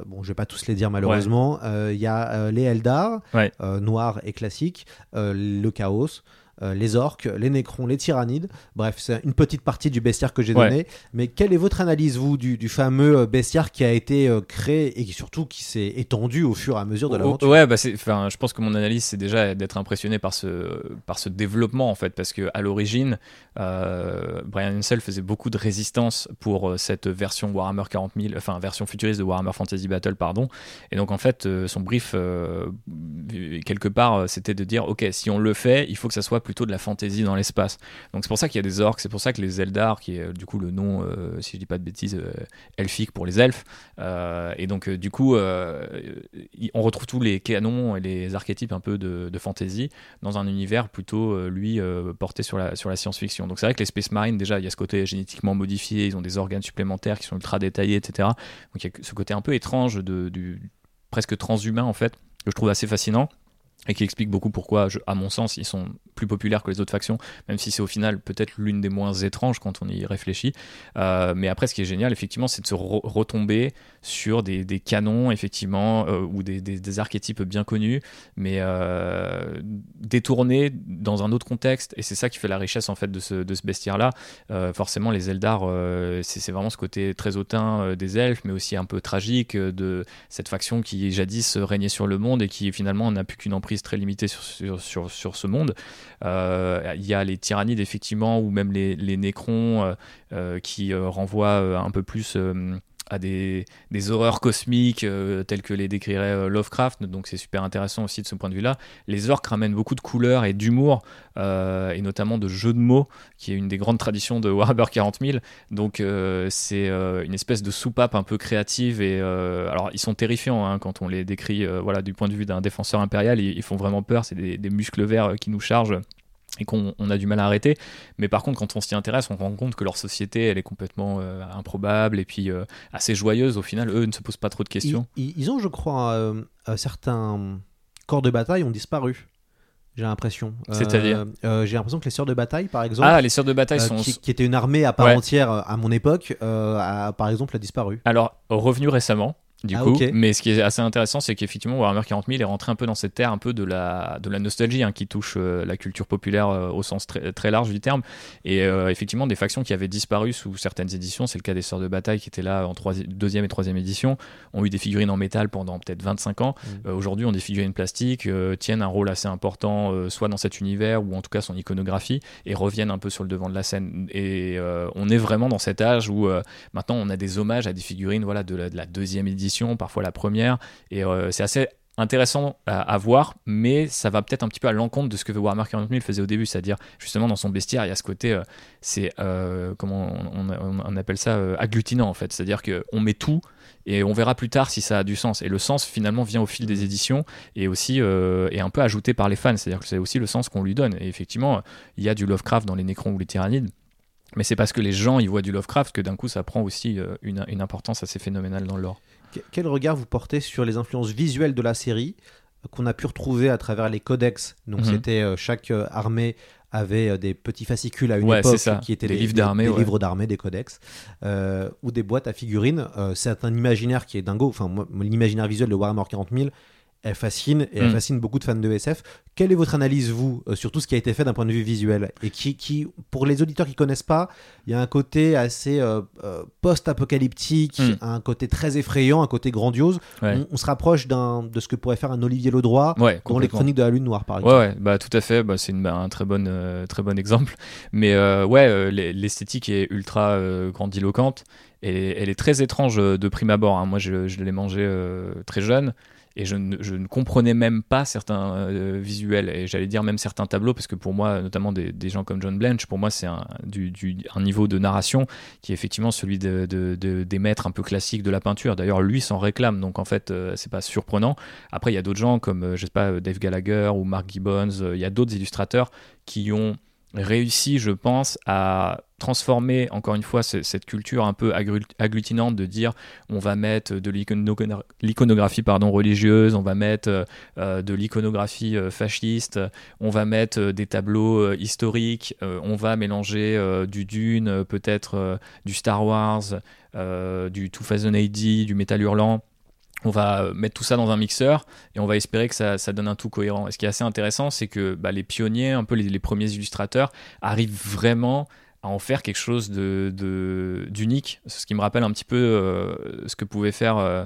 bon, je vais pas tous les dire malheureusement. Il y a les Eldar, Ouais. noirs et classiques, le Chaos. Euh, les orques, les nécrons, les tyrannides. Bref, c'est une petite partie du bestiaire que j'ai Ouais. donné. Mais quelle est votre analyse, vous, du, du fameux euh, bestiaire qui a été euh, créé et qui surtout qui s'est étendu au fur et à mesure de l'aventure? Ouais, bah je pense que mon analyse c'est déjà d'être impressionné par ce, par ce développement en fait, parce que à l'origine, euh, Brian Ansel faisait beaucoup de résistance pour cette version Warhammer 40 000, enfin version futuriste de Warhammer Fantasy Battle, pardon. Et donc en fait, son brief quelque part, c'était de dire, ok, si on le fait, il faut que ça soit plutôt de la fantasy dans l'espace. Donc c'est pour ça qu'il y a des orques, c'est pour ça que les Eldar, qui est euh, du coup le nom, euh, si je dis pas de bêtises, euh, elfique pour les elfes. Et donc du coup, on retrouve tous les canons et les archétypes un peu de, de fantasy dans un univers plutôt, lui, porté sur la, sur la science-fiction. Donc c'est vrai que les Space Marines, déjà, il y a ce côté génétiquement modifié, ils ont des organes supplémentaires qui sont ultra détaillés, etc. Donc il y a ce côté un peu étrange, de, presque transhumain en fait, que je trouve assez fascinant et qui explique beaucoup pourquoi, à mon sens, ils sont plus populaires que les autres factions, même si c'est au final peut-être l'une des moins étranges quand on y réfléchit. Euh, mais après, ce qui est génial, effectivement, c'est de se re- retomber sur des, canons, effectivement, euh, ou des, archétypes bien connus, mais euh, détournés dans un autre contexte. Et c'est ça qui fait la richesse, en fait, de ce, de ce bestiaire-là. Euh, forcément, les Eldar, c'est vraiment ce côté très hautain des elfes, mais aussi un peu tragique de cette faction qui jadis régnait sur le monde et qui finalement n'a plus qu'une emprise très limitée sur, ce monde. Euh, Il y a les tyrannides, effectivement, ou même les, les nécrons euh, euh, qui renvoient un peu plus à des, horreurs cosmiques euh, telles que les décrirait euh, Lovecraft. Donc c'est super intéressant aussi de ce point de vue-là. Les orques ramènent beaucoup de couleurs et d'humour, euh, et notamment de jeux de mots, qui est une des grandes traditions de Warhammer 40 000. Donc c'est une espèce de soupape un peu créative. Et alors ils sont terrifiants hein, quand on les décrit, voilà, du point de vue d'un défenseur impérial, ils, font vraiment peur. C'est des, muscles verts qui nous chargent et qu'on on a du mal à arrêter. Mais par contre, quand on s'y intéresse, on se rend compte que leur société, elle est complètement euh, improbable et puis euh, assez joyeuse. Au final, eux ne se posent pas trop de questions. Ils, ont, je crois, euh, certains corps de bataille ont disparu. J'ai l'impression. C'est-à-dire J'ai l'impression que les sœurs de bataille, par exemple, Ah, les sœurs de bataille sont... qui, qui était une armée à part Ouais. entière à mon époque, a- par exemple, a disparu. Alors, revenu récemment, du Ah, coup. Mais ce qui est assez intéressant, c'est qu'effectivement, Warhammer 40 000 est rentré un peu dans cette ère un peu de la, de la nostalgie hein, qui touche euh, la culture populaire euh, au sens très, très large du terme. Et euh, effectivement, des factions qui avaient disparu sous certaines éditions, c'est le cas des Sœurs de Bataille qui étaient là en deuxième et troisième édition, ont eu des figurines en métal pendant peut-être 25 ans. Mm. Euh, Aujourd'hui, ont des figurines plastiques, tiennent un rôle assez important, soit dans cet univers ou en tout cas son iconographie, et reviennent un peu sur le devant de la scène. Et on est vraiment dans cet âge où maintenant on a des hommages à des figurines voilà, de, la, de la deuxième édition, parfois la première, et euh, c'est assez intéressant à, voir, mais ça va peut-être un petit peu à l'encontre de ce que Warhammer 40 000 faisait au début, c'est-à-dire justement dans son bestiaire, il y a ce côté, euh, c'est euh, comment on, appelle ça, agglutinant en fait, c'est-à-dire qu'on met tout et on verra plus tard si ça a du sens. Et le sens finalement vient au fil des éditions et aussi est un peu ajouté par les fans, c'est-à-dire que c'est aussi le sens qu'on lui donne. Et effectivement, il y a du Lovecraft dans les Nécrons ou les Tyrannides. Mais c'est parce que les gens y voient du Lovecraft que d'un coup ça prend aussi une, une importance assez phénoménale dans. Que- Quel regard vous portez sur les influences visuelles de la série euh, qu'on a pu retrouver à travers les codex? Donc Mhm. c'était euh, chaque euh, armée avait des petits fascicules à une Ouais, époque ça. qui étaient Des des, livres d'armée, des ouais. livres d'armée, des codex, euh, ou des boîtes à figurines. Euh, c'est un imaginaire qui est dingo. Enfin, l'imaginaire visuel de Warhammer 40 000 elle fascine et elle Mm. fascine beaucoup de fans de SF. Quelle est votre analyse, vous, euh, sur tout ce qui a été fait d'un point de vue visuel Et qui, qui, pour les auditeurs qui connaissent pas, il y a un côté assez euh, euh, post-apocalyptique, Mm. un côté très effrayant, un côté grandiose. Ouais. On, on se rapproche d'un, de ce que pourrait faire un Olivier Ledroit Ouais, dans les. Chroniques de la Lune Noire, par exemple. ouais, bah tout à fait. Bah, c'est une- bah, un très bon, très bon exemple. Mais ouais, l'e- l'esthétique est ultra grandiloquente et elle est très étrange de prime abord. hein. Moi, je, je l'ai mangé euh, très jeune et je ne, comprenais même pas certains euh, visuels et j'allais dire même certains tableaux parce que pour moi, notamment des, gens comme John Blanche, pour moi, c'est un, niveau de narration qui est effectivement celui de, de- de- des maîtres un peu classiques de la peinture. D'ailleurs, lui s'en réclame, donc en fait, euh, c'est pas surprenant. Après, il y a d'autres gens comme, euh, je sais pas, euh, Dave Gallagher ou Mark Gibbons. Il y a d'autres illustrateurs qui ont réussi, je pense, à transformer encore une fois ce- cette culture un peu agglutinante de dire on va mettre de l'iconogra- l'iconographie religieuse, on va mettre euh, euh, de l'iconographie euh, fasciste, on va mettre des tableaux historiques, on va mélanger du Dune, peut-être du Star Wars, du 2000 AD, du métal hurlant on va euh, mettre tout ça dans un mixeur et on va espérer que ça, donne un tout cohérent. Et ce qui est assez intéressant, c'est que bah, les pionniers, un peu les premiers illustrateurs, arrivent vraiment à en faire quelque chose de de- d'unique. ce qui me rappelle un petit peu euh, ce que pouvait faire euh,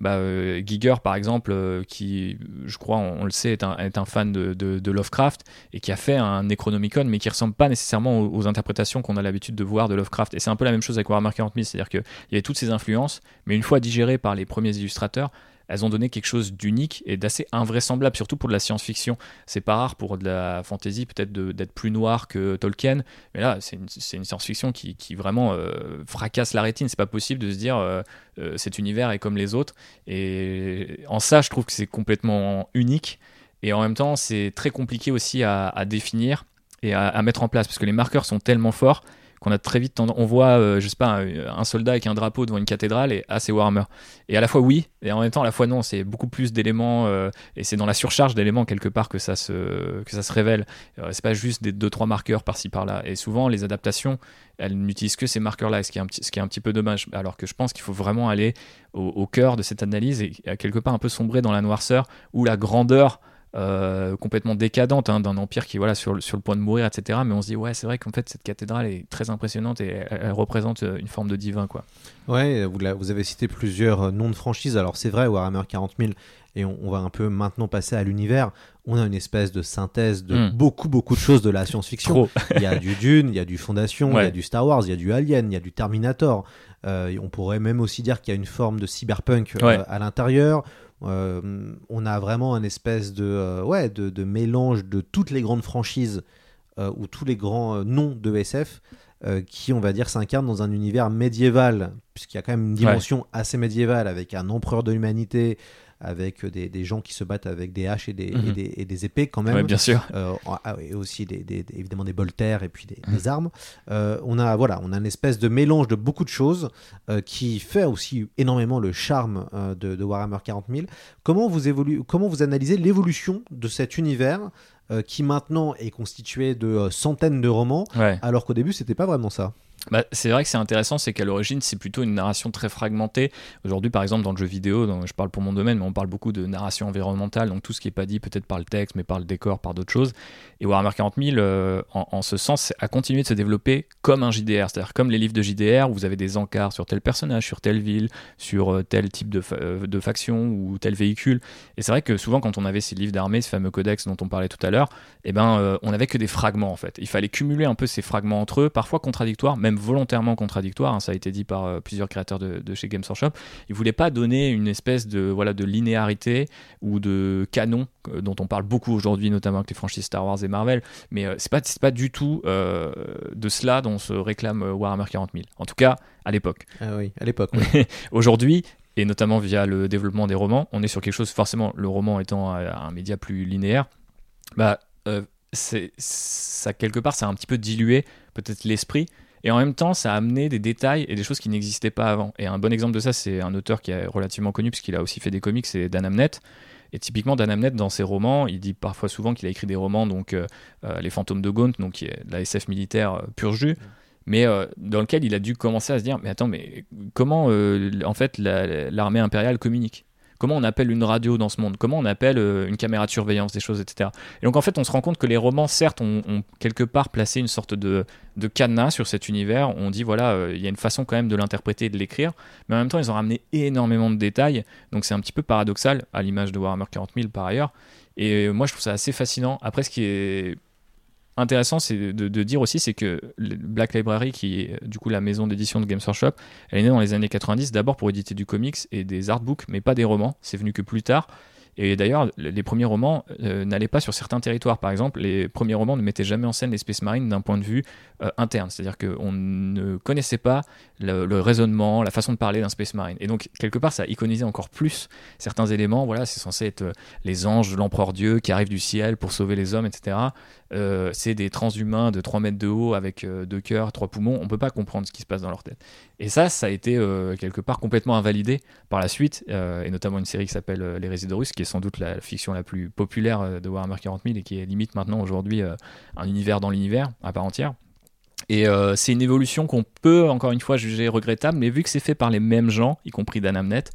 bah, euh, Giger, par exemple, euh, qui, je crois, on, le sait, est un, est un fan de, Lovecraft et qui a fait un Necronomicon, mais qui ressemble pas nécessairement aux, aux interprétations qu'on a l'habitude de voir de Lovecraft. Et c'est un peu la même chose avec Warhammer 40 000, c'est-à-dire qu'il y avait toutes ces influences, mais une fois digérées par les premiers illustrateurs, elles ont donné quelque chose d'unique et d'assez invraisemblable, surtout pour de la science-fiction. C'est pas rare pour de la fantasy peut-être d'être plus noir que Tolkien, mais là c'est une, une science-fiction qui, qui vraiment euh, fracasse la rétine. C'est pas possible de se dire euh, euh, cet univers est comme les autres. Et en ça, je trouve que c'est complètement unique. Et en même temps, c'est très compliqué aussi à, à définir et à, à mettre en place parce que les marqueurs sont tellement forts qu'on a très vite tendance, on voit, euh, je sais pas, un, soldat avec un drapeau devant une cathédrale et ah c'est Warhammer. Et à la fois oui, et en même temps à la fois non. C'est beaucoup plus d'éléments euh, et c'est dans la surcharge d'éléments quelque part que ça se que ça se révèle. Euh, c'est pas juste des deux trois marqueurs par-ci par-là. Et souvent les adaptations, elles n'utilisent que ces marqueurs-là, ce qui est un petit, ce qui est un petit peu dommage. Alors que je pense qu'il faut vraiment aller au, au cœur de cette analyse et quelque part un peu sombrer dans la noirceur ou la grandeur euh, complètement décadente hein, d'un empire qui est voilà, sur, le- sur le point de mourir, etc. Mais on se dit, ouais, c'est vrai qu'en fait, cette cathédrale est très impressionnante et elle, elle représente euh, une forme de divin. Quoi. Ouais, vous, la- vous avez cité plusieurs euh, noms de franchises. Alors c'est vrai, Warhammer 40 000, et on, on va un peu maintenant passer à l'univers. On a une espèce de synthèse de Mm. beaucoup, beaucoup de choses de la science-fiction. Il y a du Dune, il y a du Fondation, il y a du Star Wars, il y a du Alien, il y a du Terminator. Euh, on pourrait même aussi dire qu'il y a une forme de cyberpunk euh, à l'intérieur. Euh, on a vraiment un espèce de, euh, ouais, de, de mélange de toutes les grandes franchises euh, ou tous les grands noms de SF qui, on va dire, s'incarnent dans un univers médiéval, puisqu'il y a quand même une dimension assez médiévale avec un empereur de l'humanité, avec des, des gens qui se battent avec des haches et des, Mhm. et des, et des épées quand même. Ouais, bien sûr. Euh, ah, et aussi des, évidemment des bolters et puis des, Mhm. des armes. Euh, on a voilà, on a une espèce de mélange de beaucoup de choses euh, qui fait aussi énormément le charme de, de Warhammer 40 000. Comment vous évolue, comment vous analysez l'évolution de cet univers qui maintenant est constitué de centaines de romans, Ouais. alors qu'au début c'était pas vraiment ça? Bah, c'est vrai que c'est intéressant, c'est qu'à l'origine, c'est plutôt une narration très fragmentée. Aujourd'hui, par exemple, dans le jeu vidéo, dont je parle pour mon domaine, mais on parle beaucoup de narration environnementale, donc tout ce qui n'est pas dit peut-être par le texte, mais par le décor, par d'autres choses. Et Warhammer 40 000, euh, en, ce sens, a continué de se développer comme un JDR, c'est-à-dire comme les livres de JDR, où vous avez des encarts sur tel personnage, sur telle ville, sur euh, tel type de, euh, de, faction ou tel véhicule. Et c'est vrai que souvent, quand on avait ces livres d'armée, ce fameux codex dont on parlait tout à l'heure, eh ben, euh, on n'avait que des fragments en fait. Il fallait cumuler un peu ces fragments entre eux, parfois contradictoires, même volontairement contradictoires. Hein, ça a été dit par euh, plusieurs créateurs de, de, chez Games Workshop. Ils voulaient pas donner une espèce de voilà de linéarité ou de canon euh, dont on parle beaucoup aujourd'hui, notamment avec les franchises Star Wars et Marvel. Mais euh, c'est pas c'est pas du tout euh, de cela dont se réclame Warhammer 40 000. En tout cas, à l'époque. Ah oui, à l'époque. Aujourd'hui, et notamment via le développement des romans, on est sur quelque chose, forcément, le roman étant un média plus linéaire, bah, c'est, ça, quelque part, ça a un petit peu dilué peut-être l'esprit, et en même temps, ça a amené des détails et des choses qui n'existaient pas avant. Et un bon exemple de ça, c'est un auteur qui est relativement connu, puisqu'il a aussi fait des comics, c'est Dan Amnett. Et typiquement, Dan Amnett, dans ses romans, il dit parfois souvent qu'il a écrit des romans, donc euh, euh, Les Fantômes de Gaunt, donc qui est de la SF militaire euh, pur jus, mais euh, dans lequel il a dû commencer à se dire mais attends, mais comment en fait l'armée impériale communique? Comment on appelle une radio dans ce monde? Comment on appelle euh, une caméra de surveillance des choses, etc. Et donc en fait, on se rend compte que les romans, certes, ont, quelque part placé une sorte de, de cadenas sur cet univers. On dit voilà, euh, il y a une façon quand même de l'interpréter et de l'écrire, mais en même temps, ils ont ramené énormément de détails. Donc c'est un petit peu paradoxal, à l'image de Warhammer 40 000 par ailleurs. Et euh, moi, je trouve ça assez fascinant. Après, ce qui est intéressant, c'est de, dire aussi, c'est que Black Library, qui est du coup la maison d'édition de Games Workshop, elle est née dans les années 90, d'abord pour éditer du comics et des artbooks, mais pas des romans. C'est venu que plus tard. Et d'ailleurs, les premiers romans euh, n'allaient pas sur certains territoires. Par exemple, les premiers romans ne mettaient jamais en scène les Space Marines d'un point de vue euh, interne. C'est-à-dire qu'on ne connaissait pas le, raisonnement, la façon de parler d'un Space Marine. Et donc, quelque part, ça iconisait encore plus certains éléments. Voilà, c'est censé être euh, les anges de l'empereur Dieu qui arrivent du ciel pour sauver les hommes, etc. C'est des transhumains de 3 mètres de haut avec deux cœurs, trois poumons. On peut pas comprendre ce qui se passe dans leur tête. Et ça, ça a été euh, quelque part complètement invalidé par la suite, euh, et notamment une série qui s'appelle euh, Les Résidus Russes, qui est sans doute la fiction la plus populaire de Warhammer 40 000 et qui est limite maintenant aujourd'hui un univers dans l'univers à part entière. Et c'est une évolution qu'on peut encore une fois juger regrettable, mais vu que c'est fait par les mêmes gens, y compris Dan Amnett,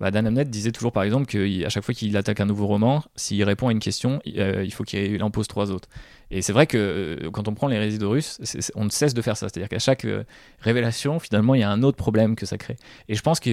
bah Dan Amnett disait toujours par exemple qu'à chaque fois qu'il attaque un nouveau roman, s'il répond à une question, euh, il faut qu'il en pose trois autres. Et c'est vrai que euh, quand on prend les résidus russes, on ne cesse de faire ça. C'est-à-dire qu'à chaque euh, révélation, finalement, il y a un autre problème que ça crée. Et je pense que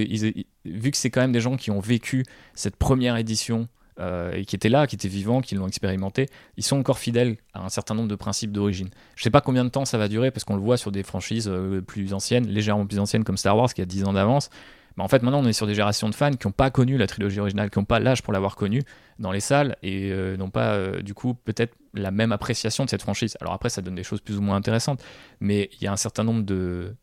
vu que c'est quand même des gens qui ont vécu cette première édition euh, et qui étaient là, qui étaient vivants, qui l'ont expérimenté, ils sont encore fidèles à un certain nombre de principes d'origine. Je sais pas combien de temps ça va durer parce qu'on le voit sur des franchises euh, plus anciennes, légèrement plus anciennes comme Star Wars qui a 10 ans d'avance. Mais en fait, maintenant, on est sur des générations de fans qui n'ont pas connu la trilogie originale, qui n'ont pas l'âge pour l'avoir connue dans les salles et euh, n'ont pas, euh, du coup, peut-être la même appréciation de cette franchise. Alors après, ça donne des choses plus ou moins intéressantes, mais il y a un certain nombre de,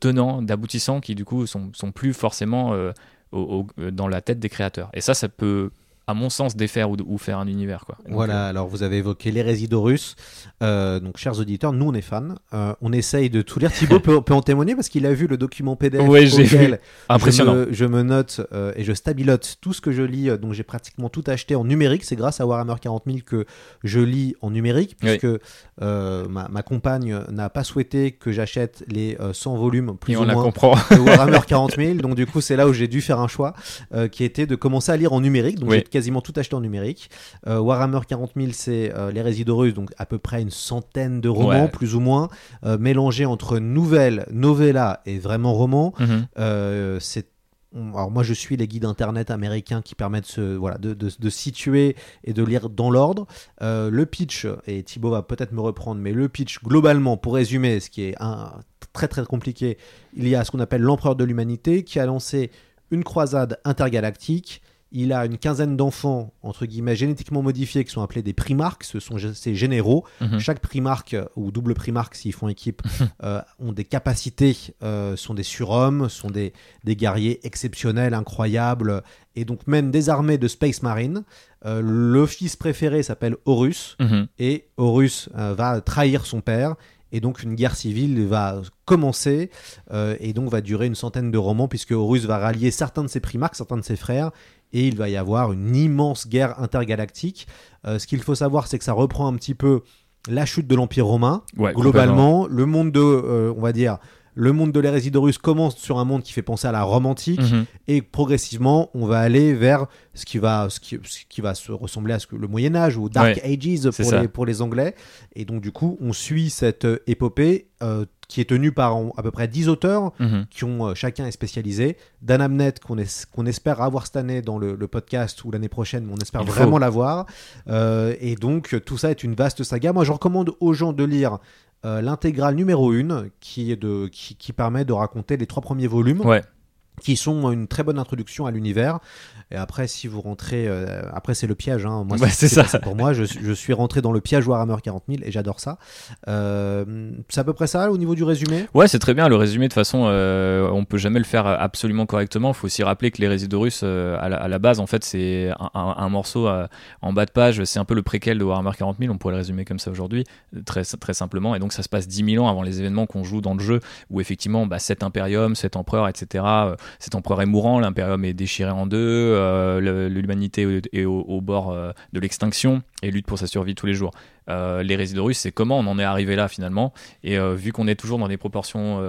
tenants, d'aboutissants qui, du coup, sont, sont plus forcément euh, dans la tête des créateurs. Et ça, ça peut à mon sens, défaire ou, ou, faire un univers. Quoi. Donc, voilà, euh... alors vous avez évoqué les résidus russes. Euh, donc, chers auditeurs, nous on est fans. Euh, on essaye de tout lire. Thibaut peut, peut, en témoigner parce qu'il a vu le document PDF. Oui, j'ai vu. Impressionnant. Je me, je me note euh, et je stabilote tout ce que je lis. Donc, j'ai pratiquement tout acheté en numérique. C'est grâce à Warhammer 40 000 que je lis en numérique, puisque oui. ma, ma, compagne n'a pas souhaité que j'achète les 100 volumes plus et ou on moins la comprend. de Warhammer 40 000. Donc, du coup, c'est là où j'ai dû faire un choix qui était de commencer à lire en numérique. Donc, oui quasiment tout acheté en numérique. Euh, Warhammer 40 000, c'est euh, les résidus russes, donc à peu près une centaine de romans, ouais. plus ou moins, euh, mélangés entre nouvelles, novella et vraiment romans. -hmm. c'est alors moi je suis les guides internet américains qui permettent ce, voilà, de, de, de, situer et de lire dans l'ordre. Euh, le pitch, et Thibaut va peut-être me reprendre, mais le pitch globalement, pour résumer, ce qui est un, très très compliqué, il y a ce qu'on appelle l'empereur de l'humanité qui a lancé une croisade intergalactique il a une quinzaine d'enfants, entre guillemets, génétiquement modifiés, qui sont appelés des primarques. Ce sont ses généraux. -hmm. Chaque primarque, ou double primarque s'ils font équipe, euh, ont des capacités, euh, sont des surhommes, sont des, des, guerriers exceptionnels, incroyables, et donc mènent des armées de Space Marine. Euh, le fils préféré s'appelle Horus, -hmm. et Horus va trahir son père et donc une guerre civile va commencer euh, et donc va durer une centaine de romans puisque Horus va rallier certains de ses primarques, certains de ses frères et il va y avoir une immense guerre intergalactique. Euh, ce qu'il faut savoir c'est que ça reprend un petit peu la chute de l'Empire romain. Ouais, Globalement, le monde de, euh, on va dire, le monde de l'hérésie d'Horus commence sur un monde qui fait penser à la Rome antique Mhm. et progressivement on va aller vers ce qui va ce qui, ce qui va se ressembler à ce que le Moyen Âge ou Dark Ouais, Ages les, pour les Anglais et donc du coup on suit cette euh, épopée euh, qui est tenue par à peu près 10 auteurs Mhm. qui ont euh, chacun est spécialisé. Dan Amnett qu'on es- qu'on espère avoir cette année dans le, le podcast ou l'année prochaine mais on espère Il vraiment l'avoir. Euh, et donc tout ça est une vaste saga. Moi je recommande aux gens de lire euh, l'intégrale numéro 1 qui, est de, qui, qui permet de raconter les trois premiers volumes. Ouais. Qui sont une très bonne introduction à l'univers. Et après, si vous rentrez, euh, après c'est le piège. Hein. Moi, Ouais, c'est ça. passé pour moi. Je, suis- je suis rentré dans le piège Warhammer 40 000 et j'adore ça. Euh, c'est à peu près ça au niveau du résumé? Ouais, c'est très bien. Le résumé, de toute façon, euh, on peut jamais le faire absolument correctement. Il faut aussi rappeler que les Résidorus, euh, à, la, à la base, en fait, c'est un, un- un morceau en bas de page. C'est un peu le préquel de Warhammer 40 000. On pourrait le résumer comme ça aujourd'hui, très, très simplement. Et donc, ça se passe 10 000 ans avant les événements qu'on joue dans le jeu, où effectivement, bah, cet impérium, cet empereur, etc. cet empereur est mourant, l'impérium est déchiré en deux, euh, l'humanité est au, bord euh, de l'extinction et lutte pour sa survie tous les jours. Euh, les Résidorus, c'est comment on en est arrivé là finalement? Et vu qu'on est toujours dans des proportions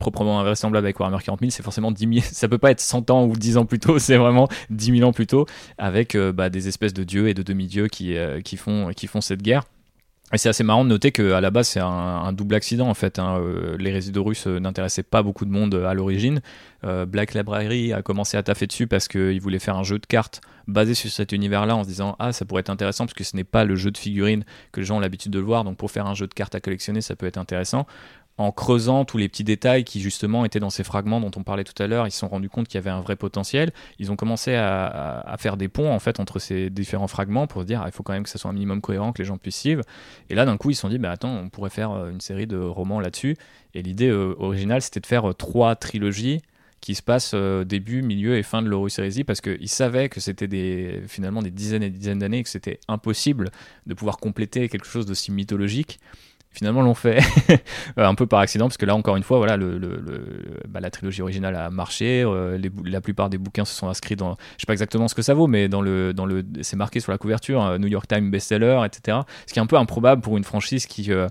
proprement invraisemblables avec Warhammer 40 000, c'est forcément 10 000, ça peut pas être 100 ans ou 10 ans plus tôt, c'est vraiment 10 000 ans plus tôt, avec bah, des espèces de dieux et de demi-dieux qui, qui, font, qui font cette guerre. Et c'est assez marrant de noter qu'à la base, c'est un, double accident en fait. hein. Euh, les Résidorus euh, n'intéressaient pas beaucoup de monde euh, à l'origine. Black Library a commencé à taffer dessus parce qu'il voulait faire un jeu de cartes basé sur cet univers-là en se disant Ah, ça pourrait être intéressant parce que ce n'est pas le jeu de figurines que les gens ont l'habitude de voir. Donc pour faire un jeu de cartes à collectionner, ça peut être intéressant en creusant tous les petits détails qui justement étaient dans ces fragments dont on parlait tout à l'heure, ils se sont rendus compte qu'il y avait un vrai potentiel. Ils ont commencé à, faire des ponts en fait entre ces différents fragments pour se dire ah, il faut quand même que ça soit un minimum cohérent, que les gens puissent suivre. Et là d'un coup ils se sont dit bah attends on pourrait faire euh, une série de romans là-dessus. Et l'idée euh, originale c'était de faire euh, trois trilogies qui se passent début, milieu et fin de Heresy parce qu'ils savaient que c'était finalement des dizaines et des dizaines d'années et que c'était impossible de pouvoir compléter quelque chose d'aussi mythologique finalement l'ont fait. Euh, un peu par accident parce que là encore une fois voilà le, le- le- bah, la trilogie originale a marché euh, les la plupart des bouquins se sont inscrits dans je sais pas exactement ce que ça vaut mais dans le dans le c'est marqué sur la couverture euh, New York Times bestseller etc ce qui est un peu improbable pour une franchise qui euh,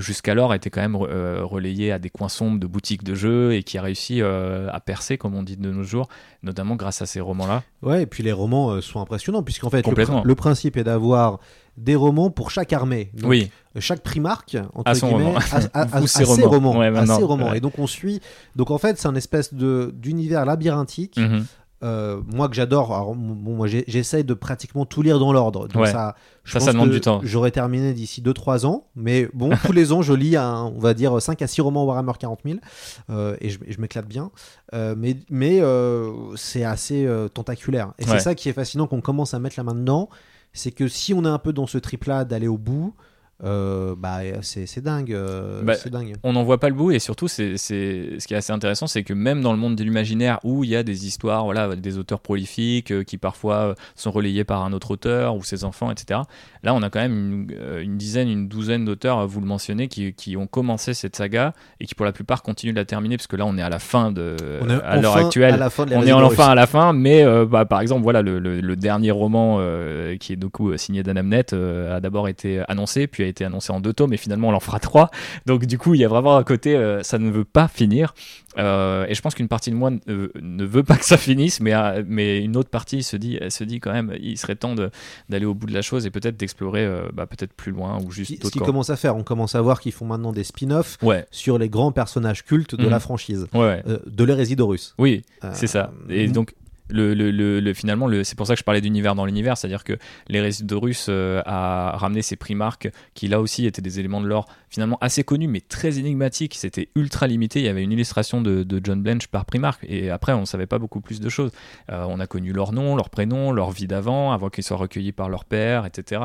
jusqu'alors était quand même euh, relayée à des coins sombres de boutiques de jeux et qui a réussi euh, à percer comme on dit de nos jours notamment grâce à ces romans là Ouais, et puis les romans euh, sont impressionnants puisqu'en fait le, Complètement. pr- le principe est d'avoir des romans pour chaque armée. Donc, oui chaque primarque entre À son guillemets, roman. a ses romans. romans, Ouais, maintenant, ses romans. ouais. Et donc on suit. Donc en fait, c'est un espèce de d'univers labyrinthique. Mhm. Euh, moi que j'adore. Bon, moi j'essaye de pratiquement tout lire dans l'ordre. Donc Ouais. ça, je Ça, ça demande que du temps. J'aurais terminé d'ici 2-3 ans, mais bon, tous les ans je lis un, on va dire 5 à 6 romans Warhammer 40 000 euh, et je, m'éclate bien. Euh, mais mais c'est assez tentaculaire. Et Ouais. c'est ça qui est fascinant qu'on commence à mettre la main dedans. C'est que si on est un peu dans ce trip-là d'aller au bout, euh, bah c'est dingue. euh, Bah, dingue. on n'en voit pas le bout et surtout c'est ce qui est assez intéressant c'est que même dans le monde de l'imaginaire où il y a des histoires voilà des auteurs prolifiques euh, qui parfois euh, sont relayés par un autre auteur ou ses enfants etc là on a quand même une, une dizaine une douzaine d'auteurs vous le mentionnez qui, qui ont commencé cette saga et qui pour la plupart continuent de la terminer parce que là on est à la fin de On est à l'heure actuelle à on est enfin à la fin mais bah, par exemple voilà le, le- le dernier roman qui est du coup signé d'Anamnet a d'abord été annoncé puis a été annoncé en deux tomes et finalement on en fera trois donc du coup il y a vraiment un côté euh, ça ne veut pas finir Euh, et je pense qu'une partie de moi ne, ne veut pas que ça finisse mais, euh, mais une autre partie se dit, elle se dit quand même il serait temps d'aller au bout de la chose et peut-être d'explorer bah, peut-être plus loin ou juste Ce qu'ils commencent à faire, on commence à voir qu'ils font maintenant des spin-offs ouais sur les grands personnages cultes de Mhm. la franchise, ouais ouais de l'hérésie d'Horus. Oui, c'est ça. Et mm. donc, le, le, le, le- finalement, le, c'est pour ça que je parlais d'univers dans l'univers, c'est-à-dire que les Résidorus euh, a ramené ces primarques qui là aussi étaient des éléments de lore finalement assez connus mais très énigmatiques. C'était ultra limité. Il y avait une illustration de, John Blanche par primarque et après on ne savait pas beaucoup plus de choses. Euh, on a connu leur nom, leur prénom, leur vie d'avant, avant qu'ils soient recueillis par leur père, etc.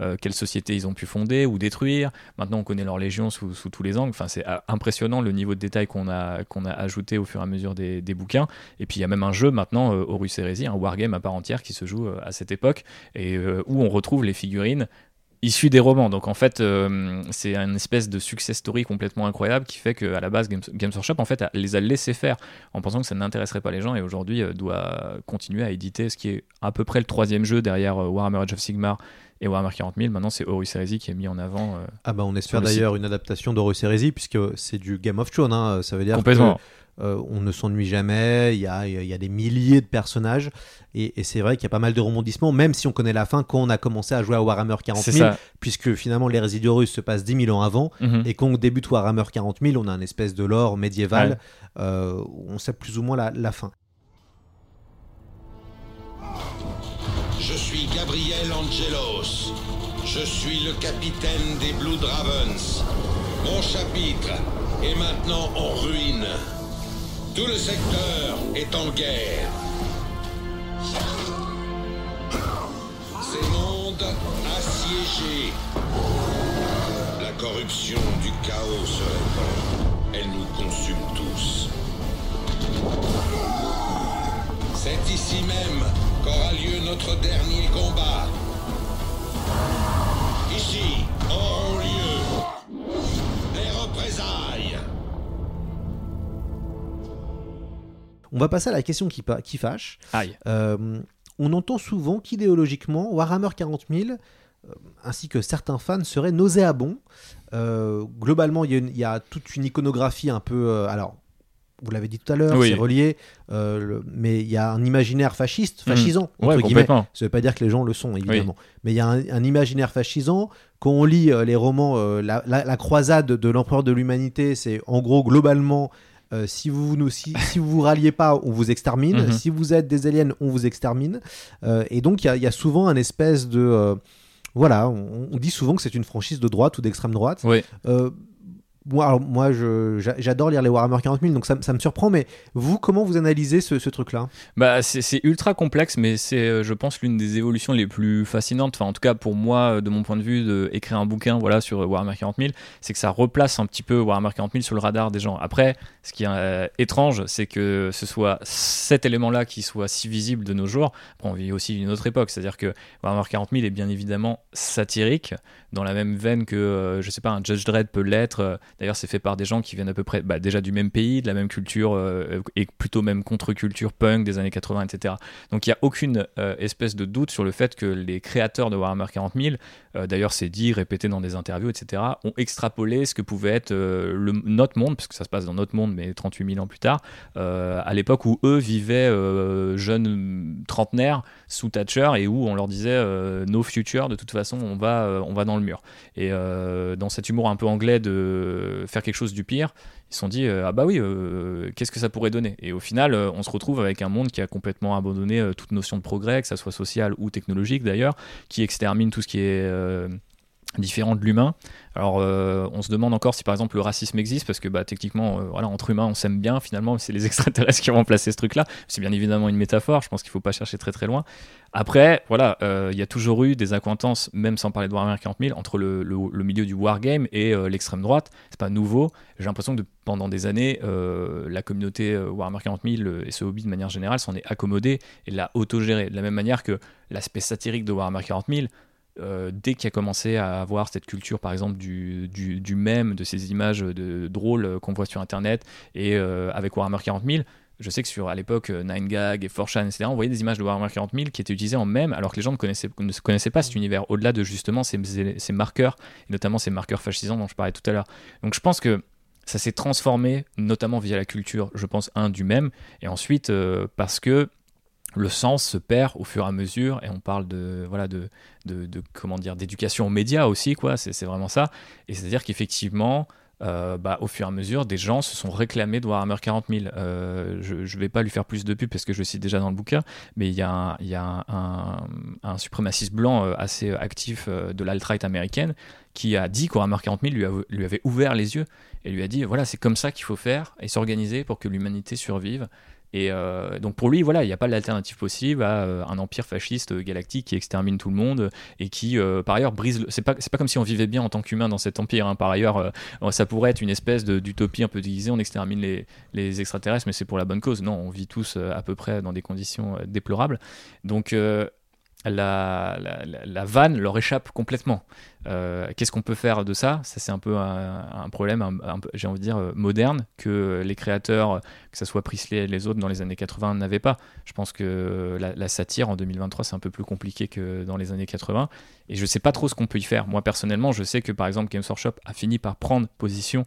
Euh, quelle société ils ont pu fonder ou détruire. Maintenant on connaît leur légion sous, tous les angles. Enfin c'est euh, impressionnant le niveau de détail qu'on a ajouté au fur et à mesure des, bouquins. Et puis il y a même un jeu maintenant, Horus Heresy, un wargame à part entière qui se joue euh, à cette époque et euh, où on retrouve les figurines issu des romans. Donc en fait, euh, c'est une espèce de success story complètement incroyable qui fait qu'à la base, Games, Games Workshop en fait, a- les a laissés faire en pensant que ça n'intéresserait pas les gens et aujourd'hui euh, doit continuer à éditer ce qui est à peu près le troisième jeu derrière euh, Warhammer Age of Sigmar et Warhammer 40 000. Maintenant, c'est Horus Heresy qui est mis en avant. Ah bah on espère le d'ailleurs une adaptation d'Horus Heresy puisque c'est du Game of Thrones. hein. Ça veut dire Complètement. que euh, on ne s'ennuie jamais. Il y a, il y a des milliers de personnages et, et c'est vrai qu'il y a pas mal de rebondissements, même si on connaît la fin quand on a commencé à jouer à Warhammer 40 C'est 000, ça. puisque finalement l'hérésie d'Horus se passe 10 000 ans avant Mhm. et quand on débute Warhammer 40 000, on a un espèce de lore médiéval. Ouais. euh, où on sait plus ou moins la, la fin. Je suis Gabriel Angelos. Je suis le capitaine des Blue Dravens. Mon chapitre est maintenant en ruine. Tout le secteur est en guerre. Ces mondes assiégés. La corruption du chaos se répand. Elle nous consume tous. C'est ici même qu'aura lieu notre dernier combat. Ici auront lieu les représailles. On va passer à la question qui, fâche. Aïe. Euh, on entend souvent qu'idéologiquement, Warhammer 40 000, euh, ainsi que certains fans, seraient nauséabonds. Euh, globalement, il y, a y toute une iconographie un peu... alors, vous l'avez dit tout à l'heure, Oui. c'est relié, euh, le- mais il y a un imaginaire fasciste, Mhm. fascisant, Ouais, entre guillemets. Ça ne veut pas dire que les gens le sont, évidemment. Mais il y a un, un imaginaire fascisant. Quand on lit euh, les romans, euh, la, la- la croisade de l'empereur de l'humanité, c'est en gros, globalement, euh, si vous nous, si, si vous vous ralliez pas, on vous extermine. Mhm. Si vous êtes des aliens, on vous extermine. Euh, et donc, il y a- il y, a souvent un espèce de... euh, voilà, on, on dit souvent que c'est une franchise de droite ou d'extrême droite. Oui. Moi, alors, moi j'adore lire les Warhammer 40 000, donc ça, ça me surprend. Mais vous, comment vous analysez ce, ce truc-là? Bah, c'est ultra complexe, mais c'est, euh, je pense, l'une des évolutions les plus fascinantes. Enfin, en tout cas, pour moi, euh, de mon point de vue, de écrire un bouquin, voilà, sur euh, Warhammer 40 000, c'est que ça replace un petit peu Warhammer 40 000 sur le radar des gens. Après, ce qui est étrange, c'est que ce soit cet élément-là qui soit si visible de nos jours. Après, on vit aussi une autre époque, c'est-à-dire que Warhammer 40 000 est bien évidemment satirique, dans la même veine que, euh, je sais pas, un Judge Dredd peut l'être. D'ailleurs, c'est fait par des gens qui viennent à peu près bah, déjà du même pays, de la même culture, euh, et plutôt même contre-culture punk des années 80, etc. Donc il n'y a aucune euh, espèce de doute sur le fait que les créateurs de Warhammer 40 000, euh, d'ailleurs c'est dit, répété dans des interviews, etc., ont extrapolé ce que pouvait être euh, le, notre monde, parce que ça se passe dans notre monde, mais 38 000 ans plus tard, euh, à l'époque où eux vivaient jeunes trentenaires sous Thatcher et où on leur disait no future, de toute façon on va, on va dans le mur. Et dans cet humour un peu anglais de faire quelque chose du pire, ils se sont dit euh, ah bah oui euh, qu'est-ce que ça pourrait donner? Et au final euh, on se retrouve avec un monde qui a complètement abandonné toute notion de progrès que ça soit social ou technologique d'ailleurs qui extermine tout ce qui est différent de l'humain. Alors, euh, on se demande encore si par exemple le racisme existe, parce que bah, techniquement, euh, voilà, entre humains, on s'aime bien. Finalement, c'est les extraterrestres qui ont remplacé ce truc-là. C'est bien évidemment une métaphore. Je pense qu'il faut pas chercher très très loin. Après, voilà, euh, il y a toujours eu des accointances, même sans parler de Warhammer 40 000, entre le, milieu du wargame et l'extrême droite. C'est pas nouveau. J'ai l'impression que pendant des années, la communauté Warhammer 40 000 euh, et ce hobby de manière générale s'en est accommodé et l'a autogéré. De la même manière que l'aspect satirique de Warhammer 40 000, euh, dès qu'il a commencé à avoir cette culture, par exemple, du, du, du mème, de ces images de, drôles euh, qu'on voit sur Internet, et euh, avec Warhammer 40 000, je sais que sur à l'époque euh, 9gag et 4chan, etc., on voyait des images de Warhammer 40 000 qui étaient utilisées en mème, alors que les gens ne connaissaient, ne connaissaient pas cet univers, au-delà de justement ces, ces marqueurs, et notamment ces marqueurs fascisants dont je parlais tout à l'heure. Donc je pense que ça s'est transformé, notamment via la culture, je pense, un, du même, et ensuite euh, parce que le sens se perd au fur et à mesure et on parle de voilà de, de, comment dire d'éducation aux médias aussi quoi. C'est vraiment ça. Et c'est à dire qu'effectivement euh, bah, au fur et à mesure des gens se sont réclamés de Warhammer 40 000 Euh, je ne vais pas lui faire plus de pub parce que je le cite déjà dans le bouquin mais il y a un, y a un, un- suprémaciste blanc euh, assez actif de l'alt-right américaine qui a dit que Warhammer 40 000 lui, lui avait ouvert les yeux et lui a dit voilà c'est comme ça qu'il faut faire et s'organiser pour que l'humanité survive et euh, donc pour lui, voilà, il n'y a pas d'alternative possible à euh, un empire fasciste euh, galactique qui extermine tout le monde et qui, par ailleurs, brise. Le... C'est pas, pas comme si on vivait bien en tant qu'humain dans cet empire. hein. Par ailleurs, ça pourrait être une espèce d'utopie un peu déguisée. On extermine les, les extraterrestres, mais c'est pour la bonne cause. Non, on vit tous à peu près dans des conditions déplorables. Donc la, vanne leur échappe complètement. Euh, Qu'est-ce qu'on peut faire de ça? Ça, c'est un peu un, problème, j'ai envie de dire, euh, moderne, que les créateurs, que ce soit Priestley et les autres dans les années 80, n'avaient pas. Je pense que la, satire en 2023, c'est un peu plus compliqué que dans les années 80. Et je sais pas trop ce qu'on peut y faire. Moi, personnellement, je sais que par exemple, Games Workshop a fini par prendre position.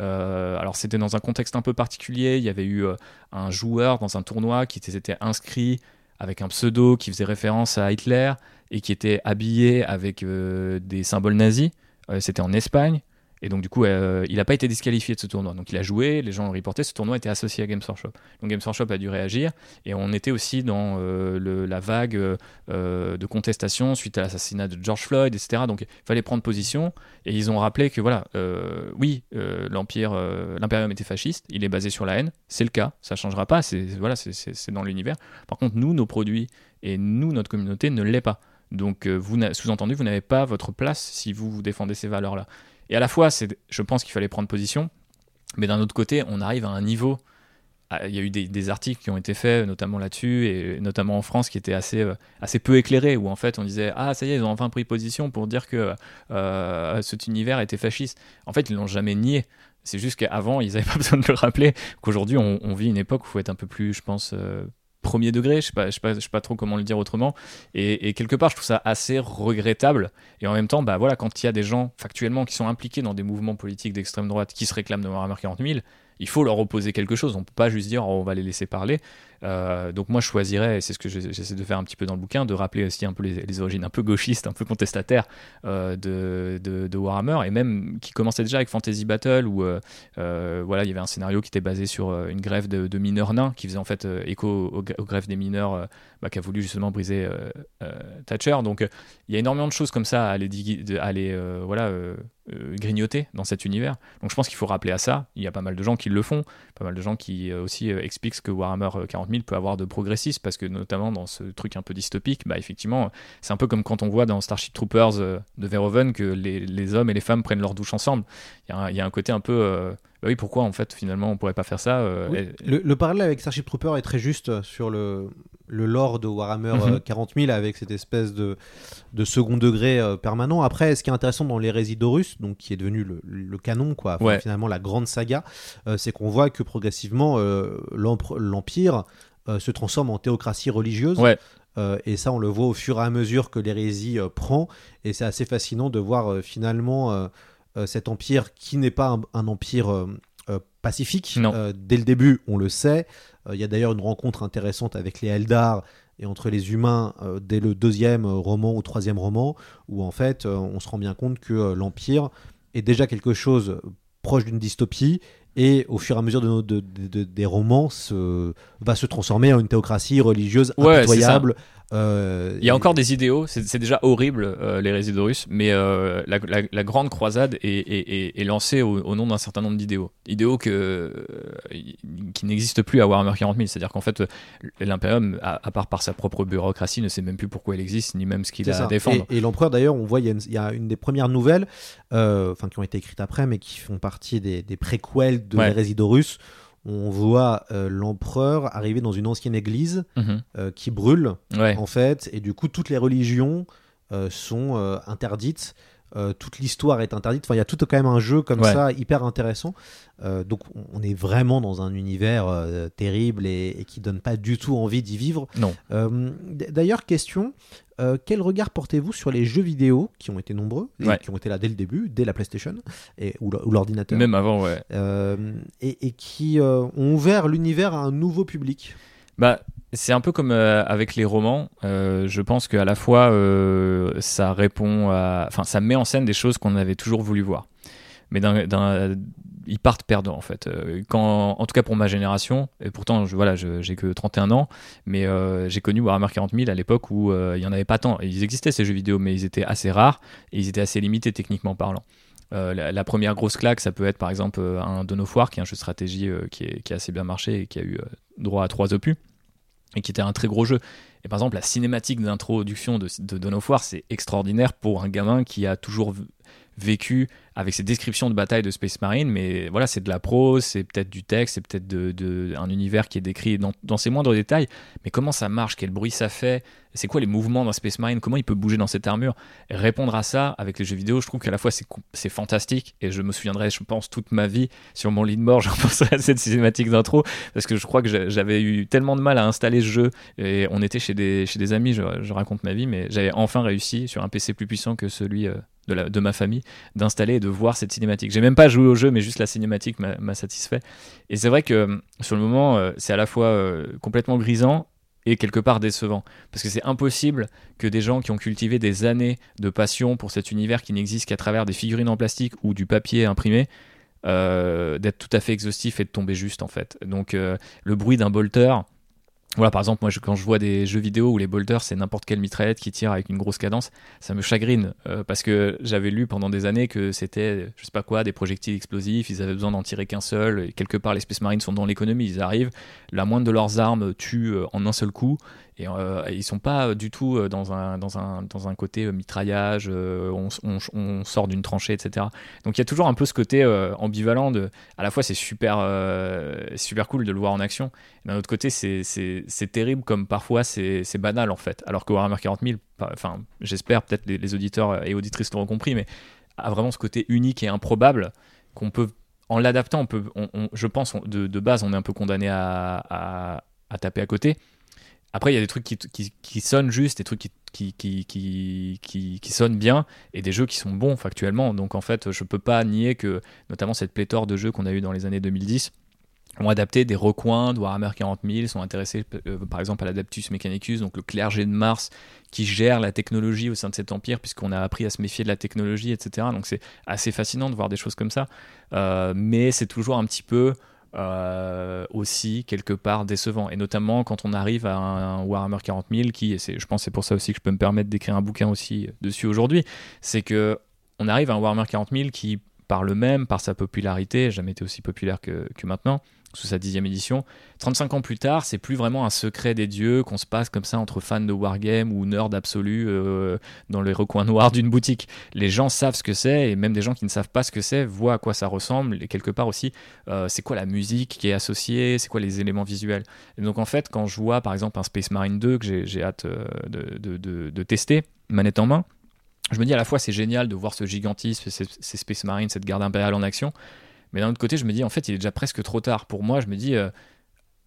Euh, alors, c'était dans un contexte un peu particulier. Il y avait eu un joueur dans un tournoi qui s'était inscrit avec un pseudo qui faisait référence à Hitler et qui était habillé avec euh, des symboles nazis. Euh, C'était en Espagne. Et donc, du coup, euh, il n'a pas été disqualifié de ce tournoi. Donc, il a joué, les gens l'ont reporté. Ce tournoi était associé à Games Workshop. Donc, Games Workshop a dû réagir. Et on était aussi dans euh, la vague euh, de contestation suite à l'assassinat de George Floyd, etc. Donc, il fallait prendre position. Et ils ont rappelé que, voilà, oui, l'Empire, l'impérium était fasciste. Il est basé sur la haine. C'est le cas. Ça changera pas. C'est voilà, dans l'univers. Par contre, nous, nos produits et nous, notre communauté, ne l'est pas. Donc, vous sous-entendu, vous n'avez pas votre place si vous, vous défendez ces valeurs-là. Et à la fois, c'est, je pense qu'il fallait prendre position, mais d'un autre côté, on arrive à un niveau. Il y a eu des, articles qui ont été faits, notamment là-dessus, et notamment en France, qui étaient assez, euh, assez peu éclairés, où en fait on disait Ah, ça y est, ils ont enfin pris position pour dire que euh, cet univers était fasciste. En fait, ils l'ont jamais nié. C'est juste qu'avant, ils n'avaient pas besoin de le rappeler, qu'aujourd'hui, on, on vit une époque où il faut être un peu plus, je pense, euh, premier degré, je sais pas, je sais pas, trop comment le dire autrement. Et, et quelque part, je trouve ça assez regrettable. Et en même temps, bah voilà, quand il y a des gens factuellement qui sont impliqués dans des mouvements politiques d'extrême droite qui se réclament de Warhammer 40 000, il faut leur opposer quelque chose. On peut pas juste dire oh, on va les laisser parler. Euh, donc moi, je choisirais, et c'est ce que j'essaie de faire un petit peu dans le bouquin, de rappeler aussi un peu les, origines un peu gauchistes, un peu contestataires euh, de, Warhammer, et même qui commençait déjà avec Fantasy Battle, où euh, voilà, il y avait un scénario qui était basé sur une grève de, mineurs nains, qui faisait en fait écho aux, aux grèves des mineurs, bah, qui a voulu justement briser Thatcher. Donc il y a énormément de choses comme ça à aller, grignoter dans cet univers. Donc je pense qu'il faut rappeler à ça. Il y a pas mal de gens qui le font, pas mal de gens qui euh, aussi euh, expliquent ce que Warhammer euh, 40 000 peut avoir de progressiste, parce que notamment dans ce truc un peu dystopique, bah, effectivement, c'est un peu comme quand on voit dans Starship Troopers euh, de Verhoeven que les, les hommes et les femmes prennent leur douche ensemble. Il y a un, il y a un côté un peu... euh, bah oui, pourquoi en fait finalement on pourrait pas faire ça euh, Oui, le, le parallèle avec Starship Trooper est très juste sur le, le lore de Warhammer euh, 40 000 avec cette espèce de, de second degré euh, permanent. Après, ce qui est intéressant dans l'hérésie d'Horus, donc qui est devenu le, le canon, quoi, Ouais. finalement la grande saga, euh, c'est qu'on voit que progressivement euh, l'Empire se transforme en théocratie religieuse. Ouais. Euh, et ça, on le voit au fur et à mesure que l'hérésie euh, prend. Et c'est assez fascinant de voir euh, finalement cet empire qui n'est pas un, un empire euh, pacifique. Euh, dès le début, on le sait. Euh, Il y a d'ailleurs une rencontre intéressante avec les Eldar et entre les humains dès le deuxième roman ou troisième roman, où en fait, on se rend bien compte que l'empire est déjà quelque chose proche d'une dystopie. Et au fur et à mesure de nos- de- de- de- des romans, se- va se transformer en une théocratie religieuse Ouais, impitoyable. Euh, Il y a encore des idéaux, c'est déjà horrible euh, les résidorus, mais euh, la, la- la grande croisade est, est- est- est lancée au, au nom d'un certain nombre d'idéaux. Idéaux que, euh, qui n'existent plus à Warhammer 40 000, c'est-à-dire qu'en fait euh, l'Imperium, à, à part par sa propre bureaucratie, ne sait même plus pourquoi il existe, ni même ce qu'il a ça. à défendre. Et, et l'empereur, d'ailleurs, on voit, il y, a une- il y a une des premières nouvelles, euh, enfin qui ont été écrites après, mais qui font partie des, des préquels de d'Horus. On voit euh, l'empereur arriver dans une ancienne église Mhm. euh, qui brûle, en fait, et du coup, toutes les religions euh, sont interdites. Euh, toute l'histoire est interdite. Enfin, il y a tout quand même un jeu comme Ouais. ça hyper intéressant. Euh, donc, on- est vraiment dans un univers euh, terrible et, et qui donne pas du tout envie d'y vivre. Non. D'ailleurs, question quel regard portez-vous sur les jeux vidéo qui ont été nombreux et Ouais. qui ont été là dès le début, dès la PlayStation et, ou l'ordinateur? Même avant, ouais. Et, et qui ont ouvert l'univers à un nouveau public? Bah, c'est un peu comme euh, avec les romans. Euh, je pense qu'à la fois, euh, ça répond à. Enfin, ça met en scène des choses qu'on avait toujours voulu voir. Mais d'un- ils partent perdants, en fait. En tout cas pour ma génération, et pourtant, je, voilà, j'ai que 31 ans, mais j'ai connu Warhammer 40 000 à l'époque où il n'y en avait pas tant. Ils existaient, ces jeux vidéo, mais ils étaient assez rares et ils étaient assez limités techniquement parlant. La, première grosse claque, ça peut être par exemple un Dawn of War, qui est un jeu de stratégie qui, est, a assez bien marché et qui a eu droit à trois opus et qui était un très gros jeu. Et par exemple, la cinématique d'introduction de, de War, c'est extraordinaire pour un gamin qui a toujours vécu avec ces descriptions de bataille de Space Marine, mais voilà, c'est de la prose, c'est peut-être du texte, c'est peut-être de, un univers qui est décrit dans, dans ses moindres détails, mais comment ça marche, quel bruit ça fait, c'est quoi les mouvements d'un Space Marine, comment il peut bouger dans cette armure, répondre à ça avec les jeux vidéo, je trouve qu'à la fois c'est, fantastique, et je me souviendrai, je pense, toute ma vie, sur mon lit de mort, je repenserai à cette cinématique d'intro, parce que je crois que j'a- j'avais eu tellement de mal à installer ce jeu, et on était chez des, chez des amis, je, je raconte ma vie, mais j'avais enfin réussi sur un PC plus puissant que celui euh, de, ma famille d'installer et de voir cette cinématique. J'ai même pas joué au jeu, mais juste la cinématique m'a satisfait. Et c'est vrai que euh, sur le moment, euh, c'est à la fois euh, complètement grisant et quelque part décevant. Parce que c'est impossible que des gens qui ont cultivé des années de passion pour cet univers qui n'existe qu'à travers des figurines en plastique ou du papier imprimé, d'être tout à fait exhaustif et de tomber juste en fait. Donc le bruit d'un bolter, voilà, par exemple, moi, quand je vois des jeux vidéo où les bolters, c'est n'importe quelle mitraillette qui tire avec une grosse cadence, ça me chagrine. euh, parce que j'avais lu pendant des années que c'était, je sais pas quoi, des projectiles explosifs, ils avaient besoin d'en tirer qu'un seul. Et quelque part, les Space Marines sont dans l'économie, ils arrivent, la moindre de leurs armes tue euh, en un seul coup. Et euh, ils sont pas du tout euh, dans un, dans un, dans un côté euh, mitraillage, euh, on, sort d'une tranchée, etc. Donc il y a toujours un peu ce côté euh, ambivalent de, à la fois c'est super, euh, super cool de le voir en action, d'un autre côté c'est- terrible comme parfois c'est banal en fait. Alors que Warhammer 40 000, pas- enfin j'espère peut-être les, auditeurs et auditrices l'auront compris, mais a vraiment ce côté unique et improbable qu'on peut, en l'adaptant, on peut, je pense de, base on est un peu condamné à- à taper à côté. Après, il y a des trucs qui, qui, qui sonnent juste, des trucs qui, qui, qui, qui, qui, sonnent bien, et des jeux qui sont bons factuellement. Donc en fait, je peux pas nier que, notamment cette pléthore de jeux qu'on a eu dans les années 2010, ont adapté des recoins de Warhammer 40 000, sont intéressés euh, par exemple à l'Adaptus Mechanicus, donc le clergé de Mars qui gère la technologie au sein de cet empire, puisqu'on a appris à se méfier de la technologie, etc. Donc c'est assez fascinant de voir des choses comme ça, Euh, mais c'est toujours un petit peu euh, aussi quelque part décevant. Et notamment quand on arrive à un Warhammer 40 000 qui je pense c'est pour ça aussi que je peux me permettre d'écrire un bouquin aussi dessus aujourd'hui c'est que on arrive à un Warhammer 40 000 qui par le même par sa popularité jamais été aussi populaire que, maintenant sous sa dixième édition 35 ans plus tard c'est plus vraiment un secret des dieux qu'on se passe comme ça entre fans de wargame ou nerds absolus euh, dans les recoins noirs d'une boutique les gens savent ce que c'est et même des gens qui ne savent pas ce que c'est voient à quoi ça ressemble et quelque part aussi euh, c'est quoi la musique qui est associée, c'est quoi les éléments visuels. Et donc en fait, quand je vois par exemple un Space Marine 2 que j'ai- hâte euh, de tester, manette en main, je me dis à la fois c'est génial de voir ce gigantisme, ces, Space Marines, cette garde impériale en action, mais d'un autre côté, je me dis en fait il est déjà presque trop tard. Pour moi, je me dis. euh,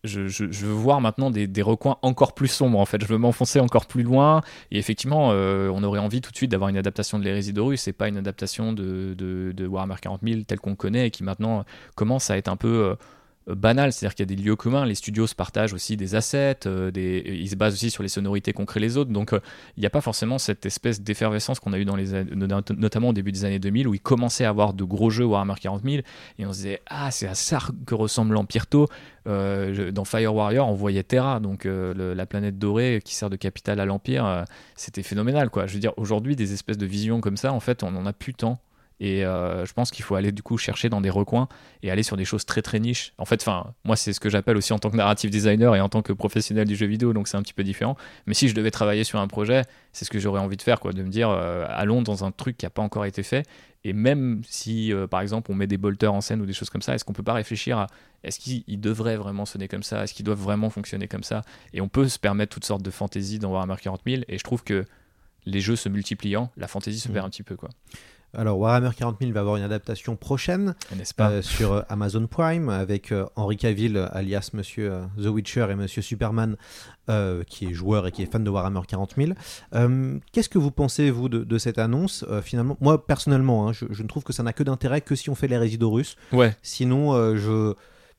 je, veux voir maintenant des, recoins encore plus sombres en fait. Je veux m'enfoncer encore plus loin. Et effectivement, euh, on aurait envie tout de suite d'avoir une adaptation de l'hérésie d'Horus et pas une adaptation de, Warhammer 40 000 tel qu'on connaît et qui maintenant commence à être un peu euh, banal. C'est-à-dire qu'il y a des lieux communs. Les studios se partagent aussi des assets. euh, ils se basent aussi sur les sonorités qu'ont créé les autres. Donc euh, il n'y a pas forcément cette espèce d'effervescence qu'on a eu dans les notamment au début des années 2000 où il commençait à avoir de gros jeux Warhammer 40 000 et on se disait ah c'est à ça que ressemble l'Empire. Euh, je- dans Fire Warrior, on voyait Terra, donc euh, la planète dorée qui sert de capitale à l'Empire. euh, c'était phénoménal, quoi. Je veux dire, aujourd'hui, des espèces de visions comme ça, en fait, on en a plus tant. Et euh, je pense qu'il faut aller du coup chercher dans des recoins et aller sur des choses très très niches. En fait, enfin, moi c'est ce que j'appelle aussi en tant que narrative designer et en tant que professionnel du jeu vidéo, donc c'est un petit peu différent. Mais si je devais travailler sur un projet, c'est ce que j'aurais envie de faire, quoi, de me dire euh, allons dans un truc qui n'a pas encore été fait. Et même si, euh, par exemple, on met des bolters en scène ou des choses comme ça, est-ce qu'on peut pas réfléchir à est-ce qu'ils ils devraient vraiment sonner comme ça? Est-ce qu'ils doivent vraiment fonctionner comme ça? Et on peut se permettre toutes sortes de fantaisies dans Warhammer 40 000. Et je trouve que les jeux se multipliant, la fantaisie se Mhm. perd un petit peu, quoi. Alors Warhammer 40 000 va avoir une adaptation prochaine N'est-ce pas euh, sur euh, Amazon Prime avec euh, Henry Cavill alias Monsieur euh, The Witcher et Monsieur Superman qui est joueur et qui est fan de Warhammer 40 000. Euh, Qu'est-ce que vous pensez vous de, de cette annonce? Finalement, moi personnellement, hein, je, je ne trouve que ça n'a que d'intérêt que si on fait les Résidorus. Ouais. Sinon, je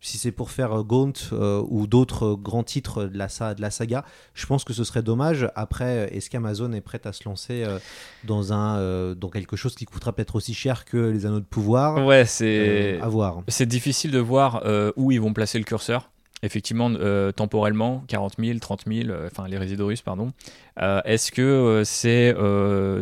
si c'est pour faire euh, Gaunt euh, ou d'autres euh, grands titres de la, sa- de la saga, je pense que ce serait dommage. Après, est-ce qu'Amazon est prête à se lancer euh, dans, un, euh, dans quelque chose qui coûtera peut-être aussi cher que les anneaux de pouvoir? Ouais, c'est à voir. C'est difficile de voir où ils vont placer le curseur. Effectivement, temporellement, 40 000, 30 000, euh, enfin les résidorus, pardon. Est-ce que c'est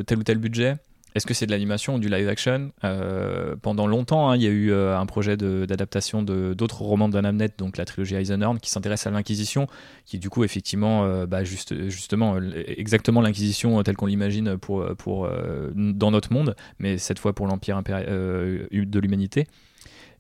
tel ou tel budget? Est-ce que c'est de l'animation ou du live action Euh, Pendant longtemps, hein, il y a eu euh, un projet de- d'adaptation de d'autres romans d'Anne Amnet, donc la trilogie Eisenhorn, qui s'intéresse à l'Inquisition, qui du coup effectivement, euh, bah, juste, justement, exactement l'Inquisition telle qu'on l'imagine pour, pour dans notre monde, mais cette fois pour l'empire de l'humanité.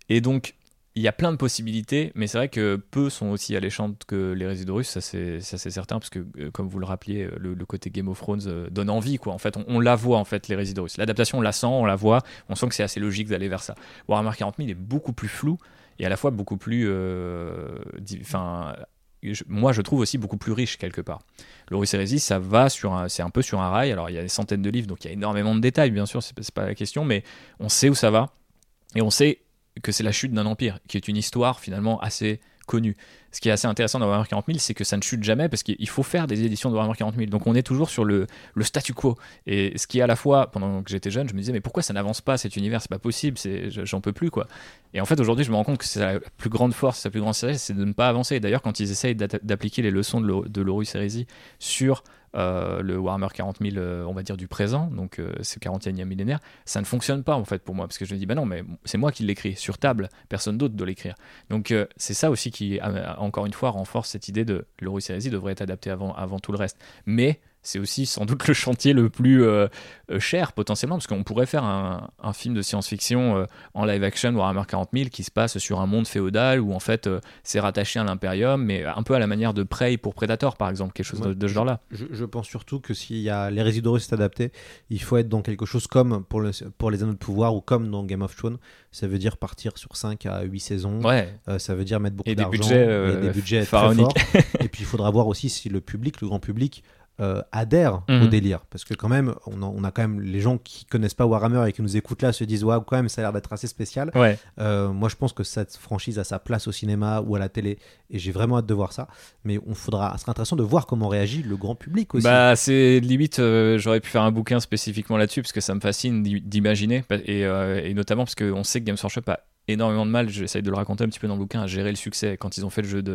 Et donc il y a plein de possibilités, mais c'est vrai que peu sont aussi alléchantes que les résidus russes, ça c'est certain, parce que euh, comme vous le rappeliez, euh, le, côté Game of Thrones euh, donne envie, quoi. En fait, on, la voit en fait les résidus russes. L'adaptation, on la sent, on la voit, on sent que c'est assez logique d'aller vers ça. Warhammer 40 000 est beaucoup plus flou et à la fois beaucoup plus, enfin. moi, je trouve aussi beaucoup plus riche quelque part. L'Horus Heresy, ça va sur c'est un peu sur un rail. Alors, il y a des centaines de livres, donc il y a énormément de détails, bien sûr, c'est pas la question, mais on sait où ça va et on sait que c'est la chute d'un empire, qui est une histoire finalement assez connue. Ce qui est assez intéressant dans Warhammer 40 000, c'est que ça ne chute jamais parce qu'il faut faire des éditions de Warhammer 40 000. Donc on est toujours sur le, statu quo. Et ce qui est à la fois, pendant que j'étais jeune, je me disais, mais pourquoi ça n'avance pas cet univers? C'est pas possible, j'en peux plus quoi. Et en fait, aujourd'hui, je me rends compte que c'est la plus grande force, sa plus grande sagesse, c'est de ne pas avancer. D'ailleurs, quand ils essayent d'appliquer les leçons de Heresy sur euh, le Warhammer 40 000, euh, on va dire du présent, donc euh, ce 40e millénaire, ça ne fonctionne pas en fait pour moi, parce que je me dis, bah non, mais c'est moi qui l'écris sur table, personne d'autre doit l'écrire. Donc euh, c'est ça aussi qui, encore une fois, renforce cette idée de Heresy devrait être adapté avant, avant tout le reste. Mais c'est aussi sans doute le chantier le plus euh, euh, cher potentiellement, parce qu'on pourrait faire un, un film de science-fiction euh, en live action Warhammer 40 000 qui se passe sur un monde féodal où en fait euh, c'est rattaché à l'impérium, mais un peu à la manière de Prey pour Predator par exemple, quelque chose de, de ce genre-là. Je, je pense surtout que s'il y a les résidus c'est adapté, il faut être dans quelque chose comme pour, le, pour les anneaux de pouvoir ou comme dans Game of Thrones. Ça veut dire partir sur 5 à 8 saisons. Ouais. Ça veut dire mettre beaucoup Et des d'argent. budgets, et des budgets très pharaoniques. forts. et puis il faudra voir aussi si le public, le grand public, euh, adhère au Mhm. délire. Parce que quand même, on a, on a quand même les gens qui connaissent pas Warhammer et qui nous écoutent là se disent waouh, quand même, ça a l'air d'être assez spécial. Ouais. Euh, moi, je pense que cette franchise a sa place au cinéma ou à la télé et j'ai vraiment hâte de voir ça. Mais on faudra, ce sera intéressant de voir comment réagit le grand public aussi. Bah, c'est limite, euh, j'aurais pu faire un bouquin spécifiquement là-dessus parce que ça me fascine d'i- d'imaginer et, et notamment parce qu'on sait que Games Workshop a énormément de mal, j'essaye de le raconter un petit peu dans le bouquin, à gérer le succès. Quand ils ont fait le jeu de,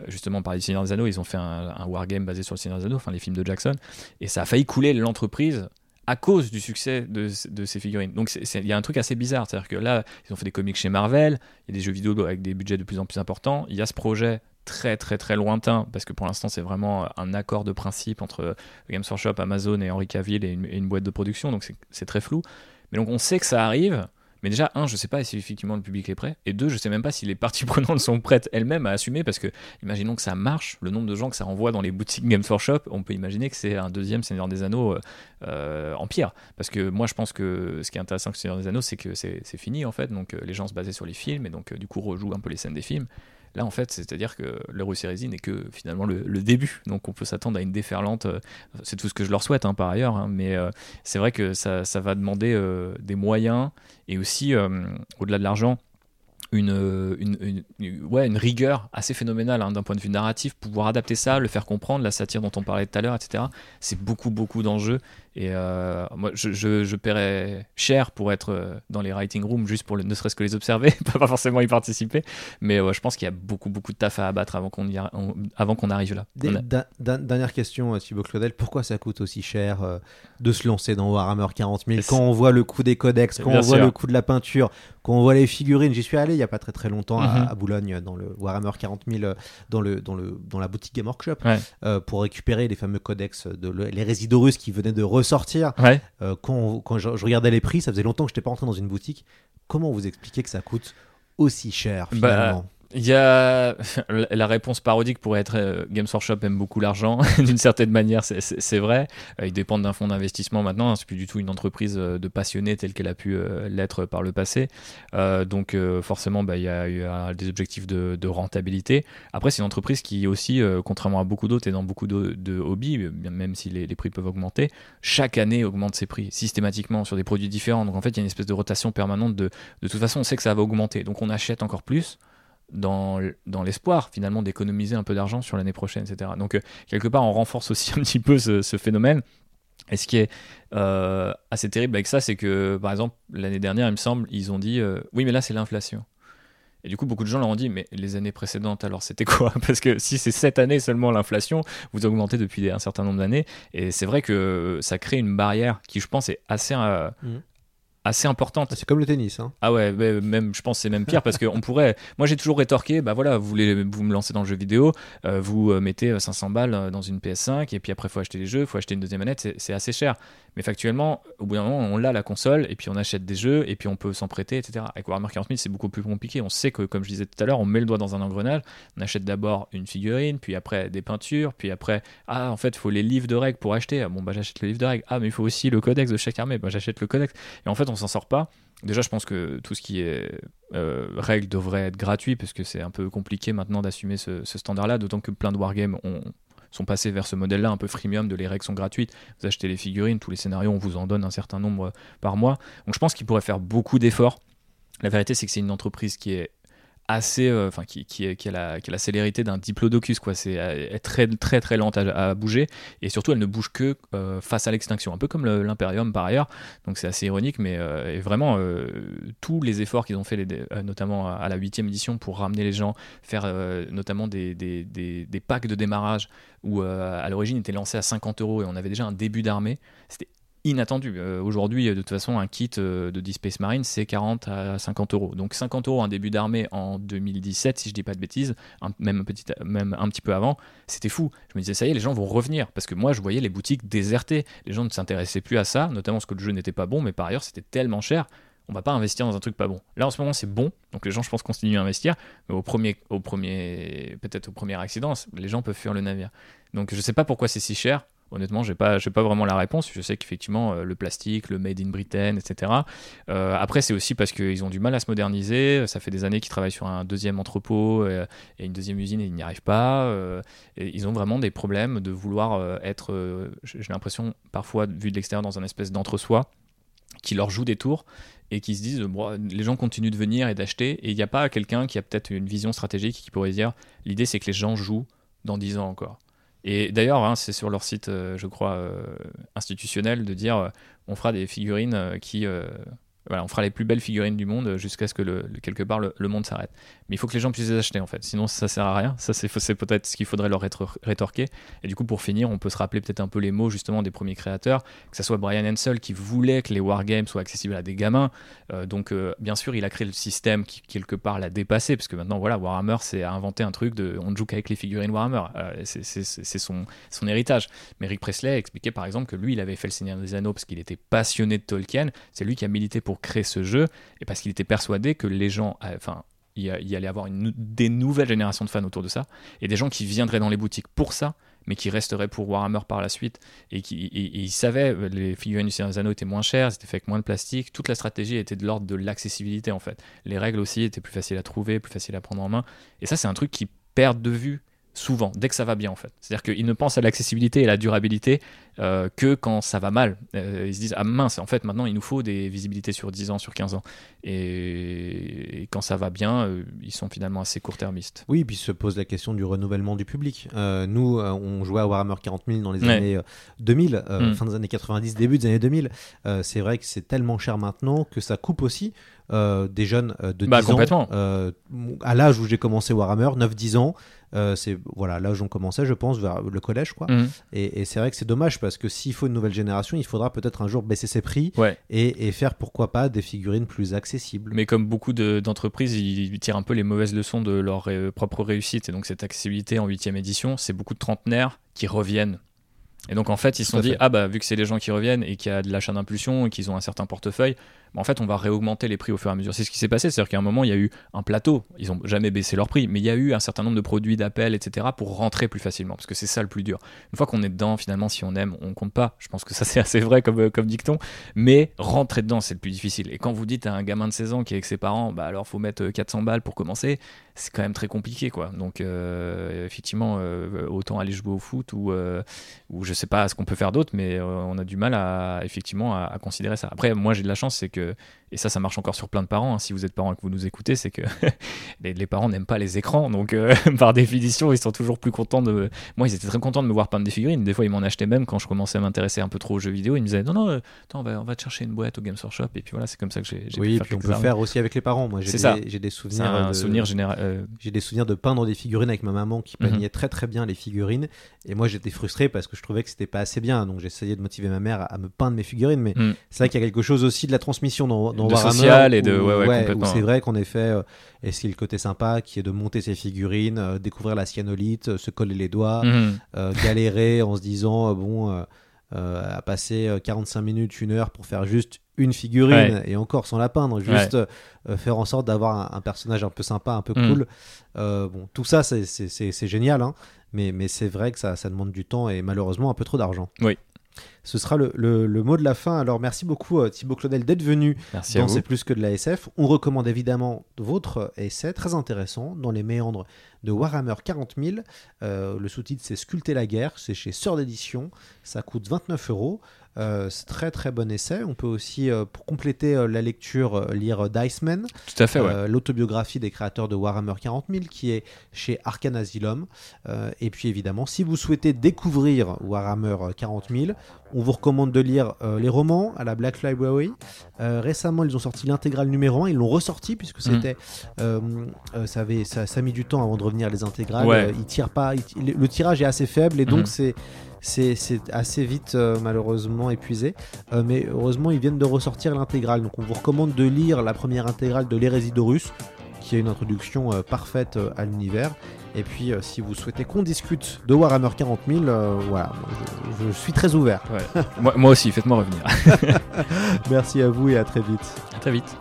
euh, justement, par les Seigneur des Anneaux, ils ont fait un, un wargame basé sur le Seigneur des Anneaux, enfin les films de Jackson, et ça a failli couler l'entreprise à cause du succès de, de ces figurines. Donc il y a un truc assez bizarre, c'est-à-dire que là, ils ont fait des comics chez Marvel, il y a des jeux vidéo avec des budgets de plus en plus importants, il y a ce projet très très très lointain parce que pour l'instant c'est vraiment un accord de principe entre Games Workshop, Amazon et Henry Cavill et une, et une boîte de production donc c'est très flou mais donc on sait que ça arrive mais déjà un je sais pas si effectivement le public est prêt. Et deux je sais même pas si les parties prenantes sont prêtes elles-mêmes à assumer parce que imaginons que ça marche le nombre de gens que ça renvoie dans les boutiques Games Workshop on peut imaginer que c'est un deuxième Seigneur des Anneaux euh, euh, en pire parce que moi je pense que ce qui est intéressant avec Seigneur des Anneaux c'est que c'est fini en fait. Donc euh, les gens se basaient sur les films et donc du coup rejouent un peu les scènes des films Là, en fait, c'est-à-dire que l'Eurus Heresy n'est que finalement le, début. Donc, on peut s'attendre à une déferlante. euh, C'est tout ce que je leur souhaite, hein, par ailleurs. hein, mais euh, c'est vrai que ça, va demander euh, des moyens et aussi, au-delà de l'argent, une, euh, une, ouais, une rigueur assez phénoménale hein, d'un point de vue narratif. Pouvoir adapter ça, le faire comprendre, la satire dont on parlait tout à l'heure, etc. C'est beaucoup, beaucoup d'enjeux. Et euh, moi, je, je, je paierais cher pour être euh, dans les writing rooms, juste pour le- ne serait-ce que les observer, pas forcément y participer. Mais ouais, je pense qu'il y a beaucoup, beaucoup de taf à abattre avant qu'on on- avant qu'on arrive là. A- dernière question, Thibaut Claudel, pourquoi ça coûte aussi cher euh, de se lancer dans Warhammer 40 000 quand on voit le coût des codex, quand Bien on voit le coût de la peinture, quand on voit les figurines J'y suis allé il y a pas très très longtemps à- Mhm. à, Boulogne dans le Warhammer 40 000 euh, dans le dans le dans la boutique Game Workshop Ouais. euh, pour récupérer les fameux codex de le- les Résidorus qui venaient de ressortir. Ouais. Euh, quand quand je, je regardais les prix, ça faisait longtemps que je n'étais pas rentré dans une boutique. Comment vous expliquez que ça coûte aussi cher finalement? Bah, il y a la réponse parodique pourrait être euh, Games Workshop aime beaucoup l'argent d'une certaine manière c'est- vrai. Euh, ils dépendent d'un fonds d'investissement maintenant hein, c'est plus du tout une entreprise euh, de passionnés telle qu'elle a pu euh, l'être par le passé. Donc forcément bah, il y, a, a des objectifs de, rentabilité. Après c'est une entreprise qui aussi contrairement à beaucoup d'autres et dans beaucoup de, de hobbies même si les, les prix peuvent augmenter chaque année augmente ses prix systématiquement sur des produits différents. Donc en fait il y a une espèce de rotation permanente de de toute façon on sait que ça va augmenter. Donc on achète encore plus dans, l'espoir finalement d'économiser un peu d'argent sur l'année prochaine, etc. Donc euh, quelque part on renforce aussi un petit peu ce, phénomène. Et ce qui est euh, assez terrible avec ça, c'est que par exemple l'année dernière, il me semble, ils ont dit euh, oui mais là c'est l'inflation. Et du coup, beaucoup de gens leur ont dit, mais les années précédentes, alors c'était quoi? Parce que si c'est cette année seulement l'inflation, vous augmentez depuis un certain nombre d'années. Et c'est vrai que ça crée une barrière qui, je pense, est assez, Mhm. Assez importante. C'est comme le tennis. Hein. Ah ouais, mais même, je pense que c'est même pire parce qu'on pourrait. Moi, j'ai toujours rétorqué, bah voilà, vous voulez vous me lancez dans le jeu vidéo, euh, vous euh, mettez euh, 500 balles euh, dans une PS5 et puis après, il faut acheter les jeux, il faut acheter une deuxième manette, c'est- assez cher. Mais factuellement, au bout d'un moment, on l'a la console et puis on achète des jeux et puis on peut s'en prêter, etc. Avec Warhammer 40 000, c'est beaucoup plus compliqué. On sait que, comme je disais tout à l'heure, on met le doigt dans un engrenage, on achète d'abord une figurine, puis après des peintures, puis après, ah, en fait, il faut les livres de règles pour acheter. Ah, bon, bah j'achète le livre de règles. Ah, mais il faut aussi le codex de chaque armée. Bah, j'achète le codex. Et en fait, on s'en sort pas. Déjà, je pense que tout ce qui est euh, règles devrait être gratuit parce que c'est un peu compliqué maintenant d'assumer ce, standard-là, d'autant que plein de wargames ont, sont passés vers ce modèle-là, un peu freemium, de les règles sont gratuites. Vous achetez les figurines, tous les scénarios, on vous en donne un certain nombre par mois. Donc je pense qu'ils pourraient faire beaucoup d'efforts. La vérité, c'est que c'est une entreprise qui est assez, euh, enfin qui, qui, a la, qui la célérité d'un diplodocus quoi. C'est euh, elle est très très très lente à, bouger et surtout elle ne bouge que euh, face à l'extinction, un peu comme l'impérium par ailleurs. Donc c'est assez ironique, mais vraiment tous les efforts qu'ils ont fait, notamment à, la huitième édition, pour ramener les gens, faire notamment des, des, des, packs de démarrage où à l'origine était lancé à 50 euros et on avait déjà un début d'armée. C'était inattendu. Euh, Aujourd'hui, euh, de toute façon, un kit euh, de Deep Space Marine, c'est 40 à 50 euros. Donc 50 euros un début d'armée en 2017, si je dis pas de bêtises, même, un petit, peu avant, c'était fou. Je me disais, ça y est, les gens vont revenir. Parce que moi, je voyais les boutiques désertées. Les gens ne s'intéressaient plus à ça, notamment parce que le jeu n'était pas bon, mais par ailleurs, c'était tellement cher. On va pas investir dans un truc pas bon. Là, en ce moment, c'est bon. Donc les gens, je pense, continuent à investir. Mais au premier, peut-être au premier accident, les gens peuvent fuir le navire. Donc je sais pas pourquoi c'est si cher. Honnêtement, j'ai pas, pas vraiment la réponse. Je sais qu'effectivement, euh, le plastique, le made in Britain, etc. Euh, après, c'est aussi parce qu'ils ont du mal à se moderniser. Ça fait des années qu'ils travaillent sur un deuxième entrepôt euh, et une deuxième usine et ils n'y arrivent pas. Ils ont vraiment des problèmes de vouloir être, j'ai j'ai l'impression, parfois, vu de l'extérieur, dans un espèce d'entre-soi qui leur joue des tours et qui se disent bon, les gens continuent de venir et d'acheter et il n'y a pas quelqu'un qui a peut-être une vision stratégique qui pourrait dire l'idée c'est que les gens jouent dans 10 ans encore et d'ailleurs hein, c'est sur leur site euh, je crois euh, institutionnel de dire euh, on fera des figurines qui voilà, on fera les plus belles figurines du monde jusqu'à ce que quelque part le monde s'arrête. Mais il faut que les gens puissent les acheter en fait, sinon ça sert à rien. Ça c'est peut-être ce qu'il faudrait leur rétro- rétorquer. Et du coup pour finir, on peut se rappeler peut-être un peu les mots justement des premiers créateurs, que ce soit Brian Hensel qui voulait que les wargames soient accessibles à des gamins. Euh, donc euh, bien sûr il a créé le système qui quelque part l'a dépassé, parce que maintenant voilà Warhammer c'est inventer un truc de on joue qu'avec les figurines Warhammer. Euh, c'est- son, héritage. Mais Rick Presley expliquait par exemple que lui il avait fait le Seigneur des Anneaux parce qu'il était passionné de Tolkien. C'est lui qui a milité pour créer ce jeu et parce qu'il était persuadé que les gens, enfin, il y, allait avoir une, des nouvelles générations de fans autour de ça et des gens qui viendraient dans les boutiques pour ça, mais qui resteraient pour Warhammer par la suite et qui et, et ils savaient les figurines du Seigneur des Anneaux étaient moins chères, c'était fait avec moins de plastique, toute la stratégie était de l'ordre de l'accessibilité en fait. Les règles aussi étaient plus faciles à trouver, plus faciles à prendre en main et ça c'est un truc qui perdent de vue souvent, dès que ça va bien en fait. C'est-à-dire qu'ils ne pensent à l'accessibilité et la durabilité euh, que quand ça va mal. Euh, ils se disent, ah mince, en fait maintenant il nous faut des visibilités sur 10 ans, sur 15 ans. Et, et quand ça va bien, euh, ils sont finalement assez court-termistes. Oui, puis se pose la question du renouvellement du public. Nous, on jouait à Warhammer 40 000 dans les Ouais. années euh, 2000, euh, Mm. fin des années 90, début des années 2000. Euh, c'est vrai que c'est tellement cher maintenant que ça coupe aussi euh, des jeunes euh, de 10 Bah, ans. complètement. Euh, à l'âge où j'ai commencé Warhammer, 9-10 ans, c'est voilà l'âge où on commençait, je pense, vers le collège. quoi. Mhm. Et, et c'est vrai que c'est dommage parce que s'il faut une nouvelle génération, il faudra peut-être un jour baisser ses prix Ouais. et, et faire pourquoi pas des figurines plus accessibles. Mais comme beaucoup de- d'entreprises, ils tirent un peu les mauvaises leçons de leur propre réussite. Et donc cette accessibilité en huitième édition, c'est beaucoup de trentenaires qui reviennent. Et donc en fait, ils se sont dit, ah bah vu que c'est les gens qui reviennent et qu'il y a de l'achat d'impulsion et qu'ils ont un certain portefeuille, en fait on va réaugmenter les prix au fur et à mesure. C'est ce qui s'est passé, c'est-à-dire qu'à un moment il y a eu un plateau, ils ont jamais baissé leur prix, mais il y a eu un certain nombre de produits d'appel, etc. pour rentrer plus facilement, parce que c'est ça le plus dur. Une fois qu'on est dedans, finalement, si on aime, on compte pas. Je pense que ça c'est assez vrai comme, euh, dicton, mais rentrer dedans c'est le plus difficile. Et quand vous dites à un gamin de 16 ans qui est avec ses parents, bah alors faut mettre euh, 400 balles pour commencer, c'est quand même très compliqué quoi. Donc euh, effectivement, euh, autant aller jouer au foot ou, euh, ou je sais pas ce qu'on peut faire d'autre, mais euh, on a du mal à effectivement à considérer ça. Après, moi j'ai de la chance, c'est que et ça, ça marche encore sur plein de parents. hein. Si vous êtes parents et que vous nous écoutez, c'est que les, les parents n'aiment pas les écrans, donc euh, par définition, ils sont toujours plus contents de. Moi, ils étaient très contents de me voir peindre des figurines. Des fois, ils m'en achetaient même quand je commençais à m'intéresser un peu trop aux jeux vidéo. Ils me disaient non, non, euh, attends, on va, on va te chercher une boîte au Games Workshop. Et puis voilà, c'est comme ça que j'ai. j'ai pu Oui, faire puis on peut faire aussi avec les parents. Moi, j'ai des, j'ai des souvenirs. un de- souvenir général. euh, J'ai des souvenirs de peindre des figurines avec ma maman qui Mhm. peignait très très bien les figurines. Et moi, j'étais frustré parce que je trouvais que c'était pas assez bien. Donc, j'essayais de motiver ma mère à, à me peindre mes figurines. Mais Mm. c'est vrai qu'il y a quelque chose aussi de la transmission dans, dans De Warhammer. social et de- où- ouais, ouais, où complètement. c'est vrai qu'en effet, euh, et c'est le côté sympa qui est de monter ses figurines, euh, découvrir la cyanolite, euh, se coller les doigts, mhm. euh, galérer en se disant bon à passer euh, 45 minutes une heure pour faire juste une figurine Ouais. et encore sans la peindre juste euh, faire en sorte d'avoir un, un personnage un peu sympa un peu Mm. cool Euh, bon tout ça c'est génial hein, mais, mais c'est vrai que ça, ça demande du temps et malheureusement un peu trop d'argent Oui. Ce sera le, le- le mot de la fin alors merci beaucoup euh, Thibaut Claudel d'être venu Merci dans. C'est plus que de la SF. On recommande évidemment votre essai, très intéressant, dans les méandres de Warhammer 40 000. Euh, le sous-titre, c'est Sculpter la guerre. C'est chez Sœur d'édition. Ça coûte 29 euros. Euh, c'est très très bon essai. On peut aussi, euh, pour compléter euh, la lecture, euh, lire Diceman, Tout à fait, ouais. l'autobiographie des créateurs de Warhammer 40 000, qui est chez Arcan Asylum. Et puis évidemment, si vous souhaitez découvrir Warhammer 40 000, on vous recommande de lire les romans à la Black Library. Récemment, ils ont sorti l'intégrale numéro 1. Ils l'ont ressorti puisque Mm. c'était, ça, avait, ça, ça a mis du temps avant de revenir les intégrales. Ouais. Ils tirent pas, ils- le, tirage est assez faible et donc Mhm. c'est c'est assez vite euh, malheureusement épuisé. Euh, mais heureusement, ils viennent de ressortir l'intégrale. Donc on vous recommande de lire la première intégrale de l'hérésie d'Horus, qui est une introduction euh, parfaite à l'univers. Et puis, si vous souhaitez qu'on discute de Warhammer 40 000, euh, voilà, je, je suis très ouvert. Ouais. moi, moi aussi, faites-moi revenir. Merci à vous et à très vite. à très vite.